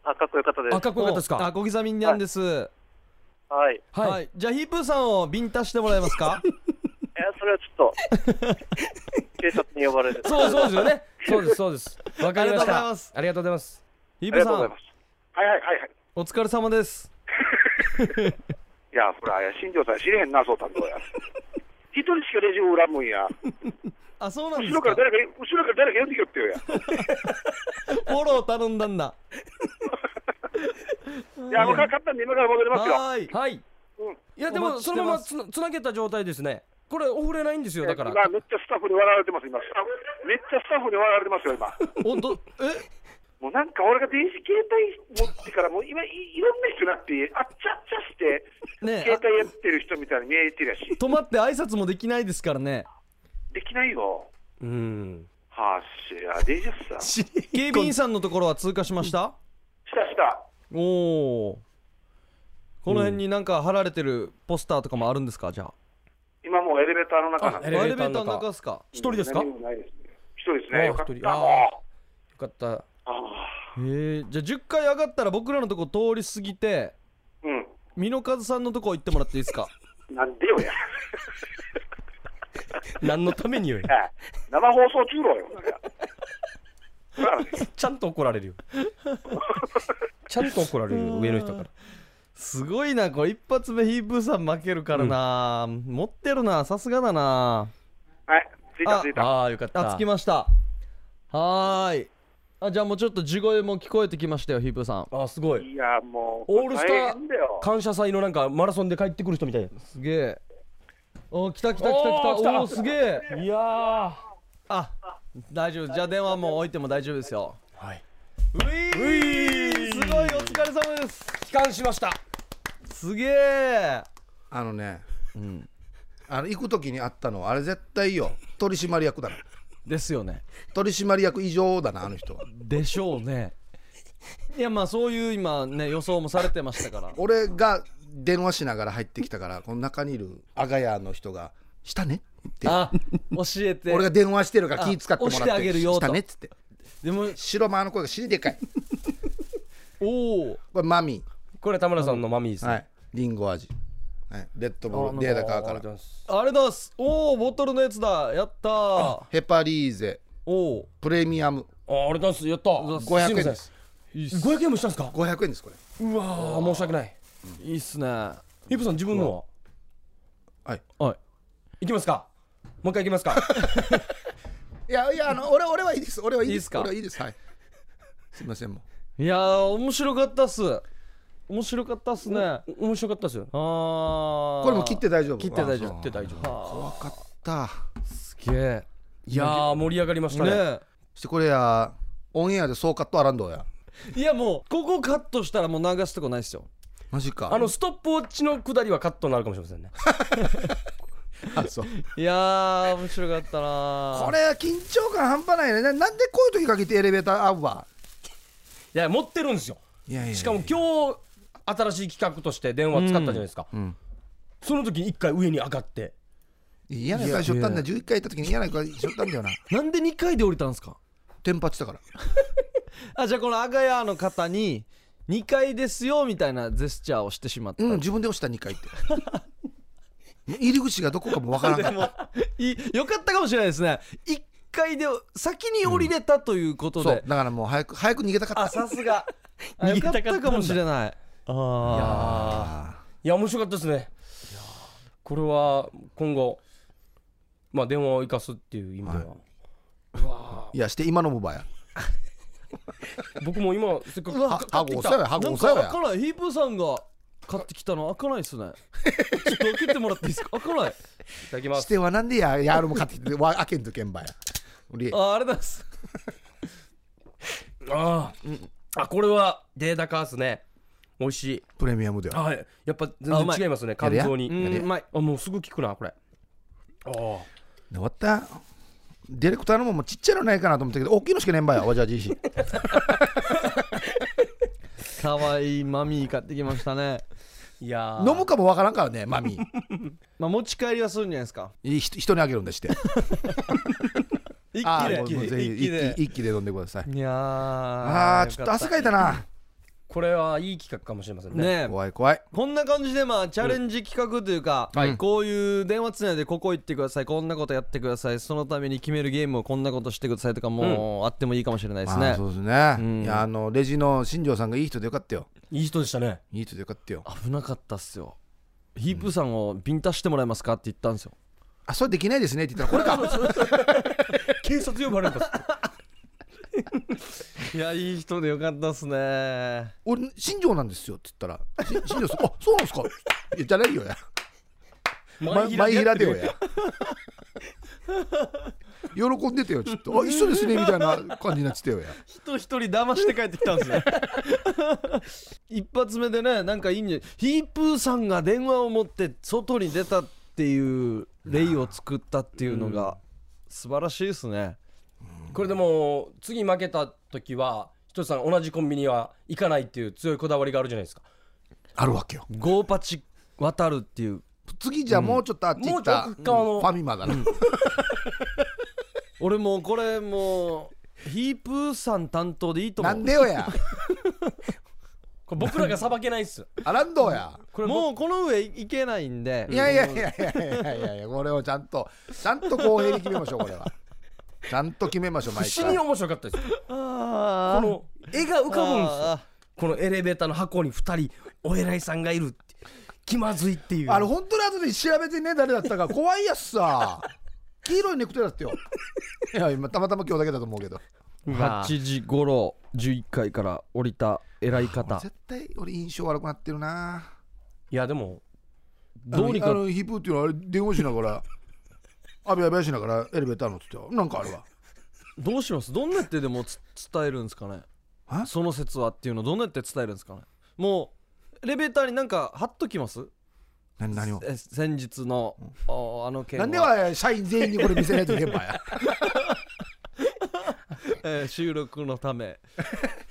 あかっこよかったです。あかっこよかったですか？おあ小刻みにゃんです。ははい。い、はい、じゃあヒープーさんをビンタしてもらえますか？えそれはちょっと警察に呼ばれる。そうそうですよね。そうですそうです。わかりました。ます。ありがとうございますありヒープーさがとうございます。はいはいはいはい。んお疲れ様です いや、ほら、新庄さん知れへんな、そうたんとや。一人しかレジを恨むんや。あそうなんで後すかろから誰か、後ろから誰か呼んできよってよや。フォロー頼んだんだ いや、もう簡単に今から戻りますよ。はーいはいうんいやでもそのままつなつなげた状態ですねこれお触れないんですよだから今めっちゃスタッフに笑われてます、今。めっちゃスタッフに笑われてますよ、今。おどえ？もうなんか俺が電子携帯持ってから、もう今い、いろんな人になって、あっちゃっちゃして、ねえ携帯やってる人みたいに見えてるやし、止まって挨拶もできないですからねできないよ。うんはあしや、デジャスさ。警備員さんのところは通過しました？したした。おおこの辺になんか貼られてるポスターとかもあるんですか？じゃあ今もうエレベーターの中なんで。エレベーターの中中ですか？一人ですか？一人ですね。よかった。よかったえじゃあ10回上がったら僕らのとこ通り過ぎてーうん。美濃和さんのとこ行ってもらっていいですか？なんでよや。何のためによはい。生放送中ろよ。ちゃんと怒られるよ。ちゃんと怒られるよ上の人から。すごいなこれ。一発目ヒープーさん負けるからな、持ってるなさすがだな。はい、着いた着いた。ああよかった。あ着きました。はーいあじゃあもうちょっと地声も聞こえてきましたよヒープーさん。あすごい。いや、もう、オールスター。感謝祭のなんかマラソンで帰ってくる人みたいすげえ。お来た来た来た来た。おー来た。おーすげえ。いやー。あ大丈夫。じゃあ電話もう置いても大丈夫ですよ。はい。ういすごいお疲れ様です。帰還しました。すげえ。あのね。うん。あの行く時にあったのあれ絶対いいよ。取締役だなですよね。取締役異常だなあの人は。でしょうね。いやまあそういう今ね予想もされてましたから。俺が電話しながら入ってきたからこの中にいる阿賀屋の人が「したね?」って。あ教えて。俺が電話してるから気使ってもらってあ押してあげるよと。したねっつって。でも白間の声が死にでかい。おおこれマミこれ田村さんのマミーですー、ね。はい、リンゴ味、はい、レッドブあルデータカーから。あれだすおおボトルのやつだ。やったー。ヘパリーゼ。おおプレミアム。あありがとうございます。やった500円です。いいっす。500円もしたんですか？500円ですこれ。うわー。申し訳ない。いいっすね。ヒップさん自分のは？はい。はい。いきますか。もう一回いきますか。いやいやあの俺俺はいいです。俺はいいです。いいですか？俺はいいです。はい。すいませんもいやー面白かったっす面白かったっすね。面白かったですよ。あうこれも切って大丈夫？切って大丈夫。切って大丈夫。怖かった。すげえ。いやー盛り上がりましたね。ねしてこれやオンエアでそうカットあらんどうや。いやもうここカットしたらもう流すとこないっすよ。マジか。あのストップウォッチの下りはカットになるかもしれませんね。あそう。いやー面白かったなー。これは緊張感半端ないね。ななんでこういう時かけてエレベーター合うわ。いや持ってるんですよ。いやいやいや。しかも今日新しい企画として電話使ったじゃないですか、ん。その時に一回上に上がって。嫌な会しょったんだ。11回行った時に嫌な会しょったんだよな。なんで2回で降りたんですか？テンパってたから。あじゃあこのアガヤの方に2階ですよみたいなジェスチャーをしてしまった、うん自分で押した2回って。入り口がどこかもわからんかった。いよかったかもしれないですね。1階で先に降りれたということで、そう。だからもう早く早く逃げたかった。あさすが。あよかったかもしれないああいや面白かったですね。これは今後まあ電話を生かすっていう意味では、い。やして今のムバや。僕も今せっかくはってきた。ハゴなんか開かないヒープーさんが買ってきたの開かないっすね。ちょっと開けてもらっていいですか？開かない。いただきます。してはなんでややるも買ってきてわ開けんとけんばや。俺ああれだっす。ああ、あこれはデータカースね美味しい。プレミアムでは。はい。やっぱ全然違いますね肝臓に。うまいあもうすぐ効くなこれ。ああ。終わった。ディレクターのももうちっちゃいのないかなと思ったけど大きいのしかねえんばよわじゃじいし。かわいいマミー買ってきましたね。いやー。飲むかもわからんからねマミー。まあ持ち帰りはするんじゃないですか。いい人人にあげるんだして。一あ気で。一気で一気で飲んでください。いやーあーちょっと汗かいたなこれはいい企画かもしれませんね。ねえ。怖い怖い。こんな感じでまあチャレンジ企画というか、はい。こういう電話つないでここ行ってくださいこんなことやってくださいそのために決めるゲームをこんなことしてくださいとかもあってもいいかもしれないですね。そうですね、うん。いやあのレジの新庄さんがいい人でよかったよ。いい人でしたね。いい人でよかったよ。危なかったっすよ。ヒープーさんをビンタしてもらえますかって言ったんですよ。あそれできないですねって言ったらこれか。警察呼ばれるんだいやいい人でよかったっすね。俺新庄なんですよって言ったらし新庄さんあそうなんですか？いやじゃないよや。ま前平でよや。喜んでたよちょっと。あ一緒ですねみたいな感じになってたよや。人一人騙して帰ってきたんですね。一発目でねなんかいいんじゃヒープーさんが電話を持って外に出たっていう例を作ったっていうのが素晴らしいですねこれでも次負けた時はひとつさん同じコンビニは行かないっていう強いこだわりがあるじゃないですか。あるわけよ。ゴーパチ渡るっていう。次じゃあもうちょっとあっち行った、もうちょっと奥側のファミマだな、俺もうこれもうヒープーさん担当でいいと思なうんでよや。これ僕らがさばけないっすあらんどうや。これもうこの上いけないんで。いやいやいやいやいやいやいやこれをちゃんとちゃんと公平に決めましょうこれはちゃんと決めましょう 毎回。死に面白かったです。よあー。この絵が浮かぶんですよ。あこのエレベーターの箱に2人お偉いさんがいるって気まずいっていう。あの本当に後で調べてね誰だったか怖いやつさ。黄色いネクタイだったよ。いや今たまたま今日だけだと思うけど。ー8時頃11階から降りた偉い方。絶対俺印象悪くなってるな。いやでもどうにかあのあのヒップっていうのはあれ電話しながらあべあべしながらエレベーター乗ってたよ。なんかあるわ。どうします？どんなやってでもつ伝えるんですかね？あその説はっていうの。どんなやって伝えるんですかね？もうエレベーターになんか貼っときます？何何を？え先日の、ああの件は。なんでは社員全員にこれ見せないといけんばや えー収録のため。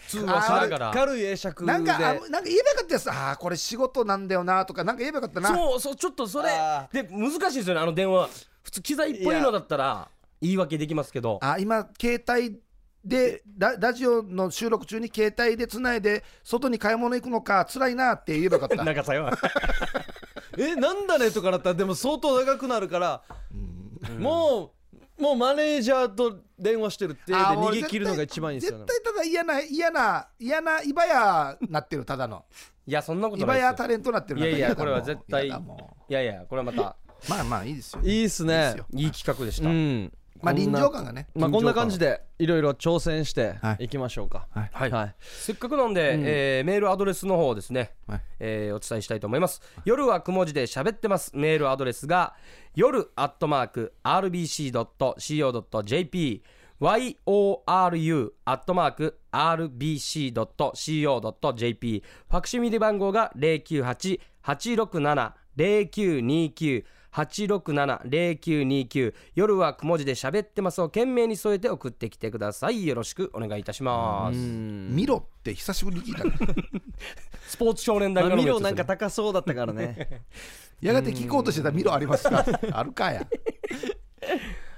通話しながら。軽い会釈で。なんかあなんか言えばよかったやつ。あーこれ仕事なんだよなとかなんか言えばよかったな。そうそうちょっとそれ。あで難しいですよねあの電話普通機材っぽいのだったら言い訳できますけど。あ今携帯でララジオの収録中に携帯でつないで外に買い物行くのか辛いなって言えばよかった。なんかさよ。えなんだねとかだったらでも相当長くなるから、もうもうマネージャーと電話してるって逃げ切るのが一番いいですよね。絶対ただ嫌な嫌な嫌なイバヤなってるただの。いやそんなことイないですよ。バヤタレントなってるいやいやこれは絶対いやいやこれはまたんまあまあいいですよいいっすいいねっすよ。いい企画でしうた、ん。まあ臨場感がねまあこんな感じでいろいろ挑戦してはい。いきましょうか。はい。はい。はい。せっかくなんで、うん。えーメールアドレスの方をですね、はい。えーお伝えしたいと思います。夜はくも字で喋ってます。メールアドレスが夜アットマーク RBC.CO.JP yoru アットマーク RBC.CO.JP ファクシミリ番号が098-867-0929 867-0929夜はくも字で喋ってますを懸命に添えて送ってきてください。よろしくお願いいたします。見ろって久しぶりに聞いた。ね スポーツ少年団まあミがのやつですねロなんか高そうだったからね。やがて聞こうとしてたミロありますか？あるかや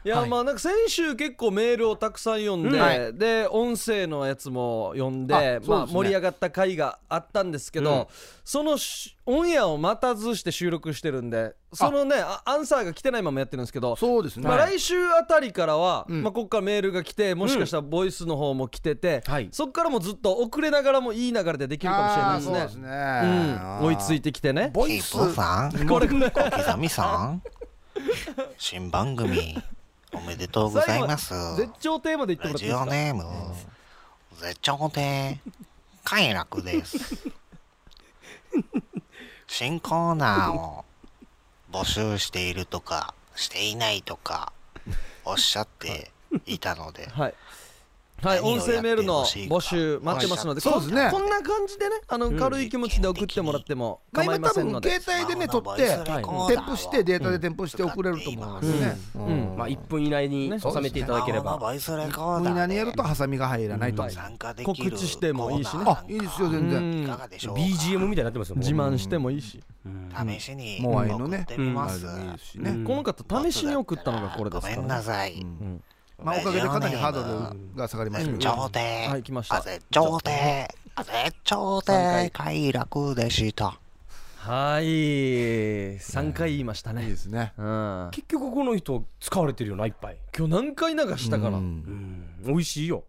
いや、はい。まあなんか先週結構メールをたくさん読んで、うん。はで音声のやつも読んでね。まあ、盛り上がった回があったんですけど、うん。そのしオンエアを待たずして収録してるんでそのねあ。アンサーが来てないままやってるんですけどそうですね、まあ、来週あたりからは、うん。まあ、ここからメールが来てもしかしたらボイスの方も来てて、はい。そっからもずっと遅れながらもいい流れでできるかもしれないですね。ですね、うん、追いついてきてね。ヒボイス。さん。これ。ぐらい小刻みさん。新番組おめでとうございます。絶頂亭まで言ってもらラジっていいですか？オネーム。絶頂亭快楽です。新コーナーを募集しているとかしていないとかおっしゃっていたので。はいはい、音声メールの募集待ってますので、そうですね。こんな感じでね、あの軽い気持ちで送ってもらってもまあ構いま今多分せんので、携帯でね撮って添付してデータで添付して送れると思いますねうん。まあ1分以内にね。収めていただければ、ボイスレコーみんダーでなにやるとハサミが入らないと告知してもいいしね。あいいですよ全然。BGM みたいになってますよ自慢してもいいし、試しにモアイのね送ってみます。あれでもいいですしうん。ねこの方試しに送ったのがこれですごめん。から、ね、なさいまあおかげでかなりハードルが下がりましたけど。上帝はい来ました。あぜ上帝あぜ上帝快楽でした。はい3回言いましたね、いいですね。うん、今結局この人使われてるよないっぱい、日何回流したから、ううん。ん、美味しいよ。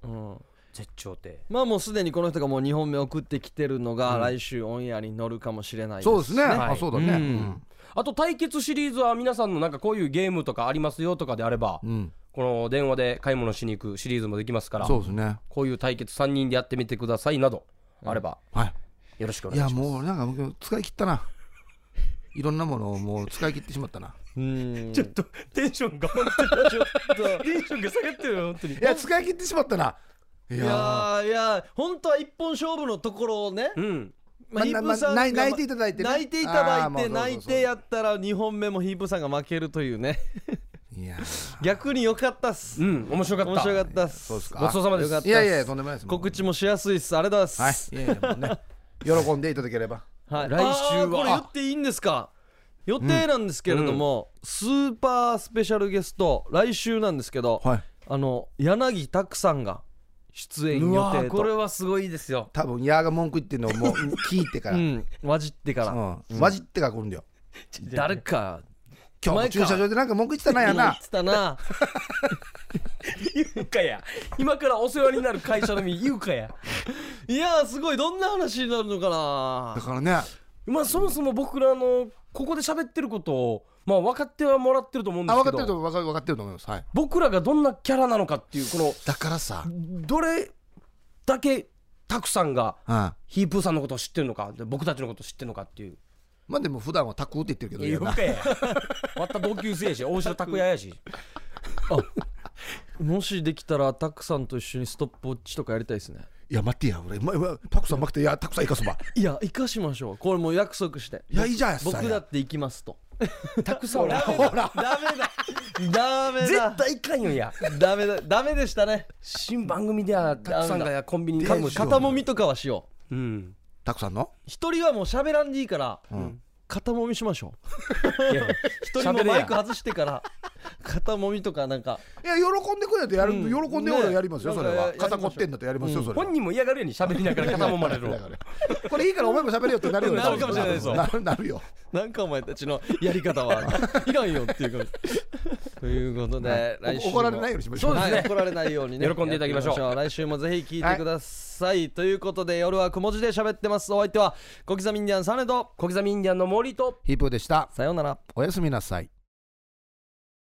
絶頂亭まあもうすでにこの人がもう2本目送ってきてるのが来週オンエアに乗るかもしれないですそうですね。はいあそうだね。うん。あと対決シリーズは皆さんのなんかこういうゲームとかありますよとかであれば、うんこの電話で買い物しに行くシリーズもできますからそうですね。こういう対決3人でやってみてくださいなどあればはい。よろしくおいや願いします。もうなんかもう使い切ったな。いろんなものをもう使い切ってしまったな。うん。ちょっとテンションが本当にちょっとテンションが下がってるよ本当に。いや使い切ってしまったな。いいやいや本当は一本勝負のところをね、うん。まあ、まヒープさん泣いていただいてね。泣いていただあーもうそうそうそういて泣いてやったら2本目もヒープさんが負けるというねいや逆に良かったっす。うん面白かった。面白かったっす。そうですか？ごちそうさまです。よかったいやいやとんでもないです。告知もしやすいっす。ありがとうございはいます、い。やいやもうね。喜んでいただければ。はい。来週は。これ言っていいんですか？予定なんですけれども、スーパースペシャルゲスト来週なんですけど、はい。あの柳拓さんが出演予うわ定これはすごいですよ。多分ヤーが文句言ってるのをもう聞いてから。うん混じってから、うん。混じってから来るんだよ。誰か今日も駐車場でなんか文句言ってたなや言なってたな。言うかや。今からお世話になる会社のみ言うかや。いやーすごい。どんな話になるのかな。だからね。まあそもそも僕らのここで喋ってることをまあ分かってはもらってると思うんであ分かすけどってると分か分かってると思います。はい。僕らがどんなキャラなのかっていうこのだからさ。どれだけたくさんがうん。ヒープーさんのことを知ってるのかで僕たちのことを知ってるのかっていうまあでも普段はタクって言ってるけどやな。言うかやまた同級生やし 大城拓也やし。もしできたらタクさんと一緒にストップウォッチとかやりたいですね。いや待ってや俺、まま、タクさん負けていやタクさん行かすばいや生かしましょう。これもう約束して。いやいいじゃん僕だって行きますと。たくさんはほらダメだ。ダメ絶だ対いかんよや。ダメだ。ダメでしたね。新番組ではたくさんがコンビニに買う肩もみとかはしよう。うんタクさんの？一人はもう喋らんでいいから、ん。肩もみしましょう。一人もマイク外してから 肩もみとかなんか。いや喜んでくれてやる、うん。喜んで俺やりますよ、ね。それは。肩こってんだとやりますよ、それは。本人も嫌がるように喋りながら肩もまれるわ。これいいからお前も喋れよってなるよなるかもしれないです。よなるなるよ。なんかお前たちのやり方は いらんよっていうかと。いうことで、来週怒られないようにしましょう。そうですね。はい。怒られないようにね。喜んでいただきましょう。来週もぜひ聞いてください、ということで夜はくも字で喋ってますお相手は小刻みインディアンサネと小刻みインディアンの森とヒープーでしたさようならおやすみなさい